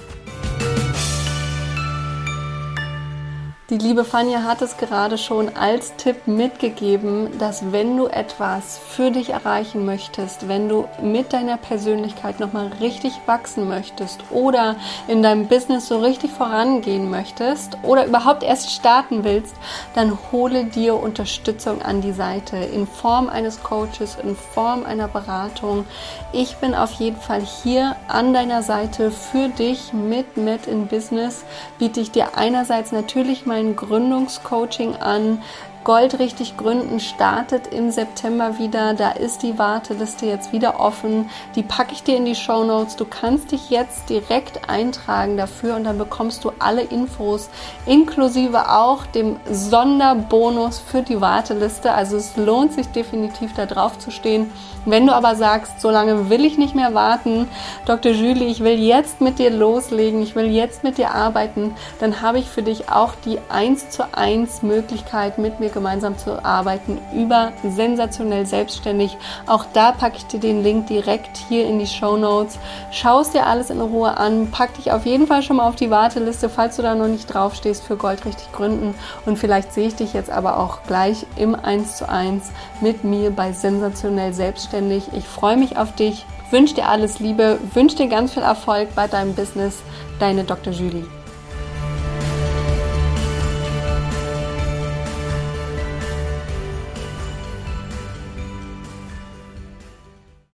Die liebe Fanja hat es gerade schon als Tipp mitgegeben, dass wenn du etwas für dich erreichen möchtest, wenn du mit deiner Persönlichkeit nochmal richtig wachsen möchtest oder in deinem Business so richtig vorangehen möchtest oder überhaupt erst starten willst, dann hole dir Unterstützung an die Seite in Form eines Coaches, in Form einer Beratung. Ich bin auf jeden Fall hier an deiner Seite für dich mit Met in Business. Biete ich dir einerseits natürlich mein Gründungscoaching an. Gold richtig gründen startet im September wieder. Da ist die Warteliste jetzt wieder offen. Die packe ich dir in die Show Notes. Du kannst dich jetzt direkt eintragen dafür und dann bekommst du alle Infos inklusive auch dem Sonderbonus für die Warteliste. Also es lohnt sich definitiv da drauf zu stehen. Wenn du aber sagst, so lange will ich nicht mehr warten, Dr. Julie, ich will jetzt mit dir loslegen, ich will jetzt mit dir arbeiten, dann habe ich für dich auch die 1 zu 1 Möglichkeit, mit mir gemeinsam zu arbeiten über sensationell selbstständig. Auch da packe ich dir den Link direkt hier in die Show Notes. Schau es dir alles in Ruhe an, pack dich auf jeden Fall schon mal auf die Warteliste, falls du da noch nicht draufstehst für Gold richtig gründen. Und vielleicht sehe ich dich jetzt aber auch gleich im 1 zu 1 mit mir bei sensationell selbstständig selbstständig. Ich freue mich auf dich, wünsche dir alles Liebe, wünsche dir ganz viel Erfolg bei deinem Business. Deine Dr. Julie.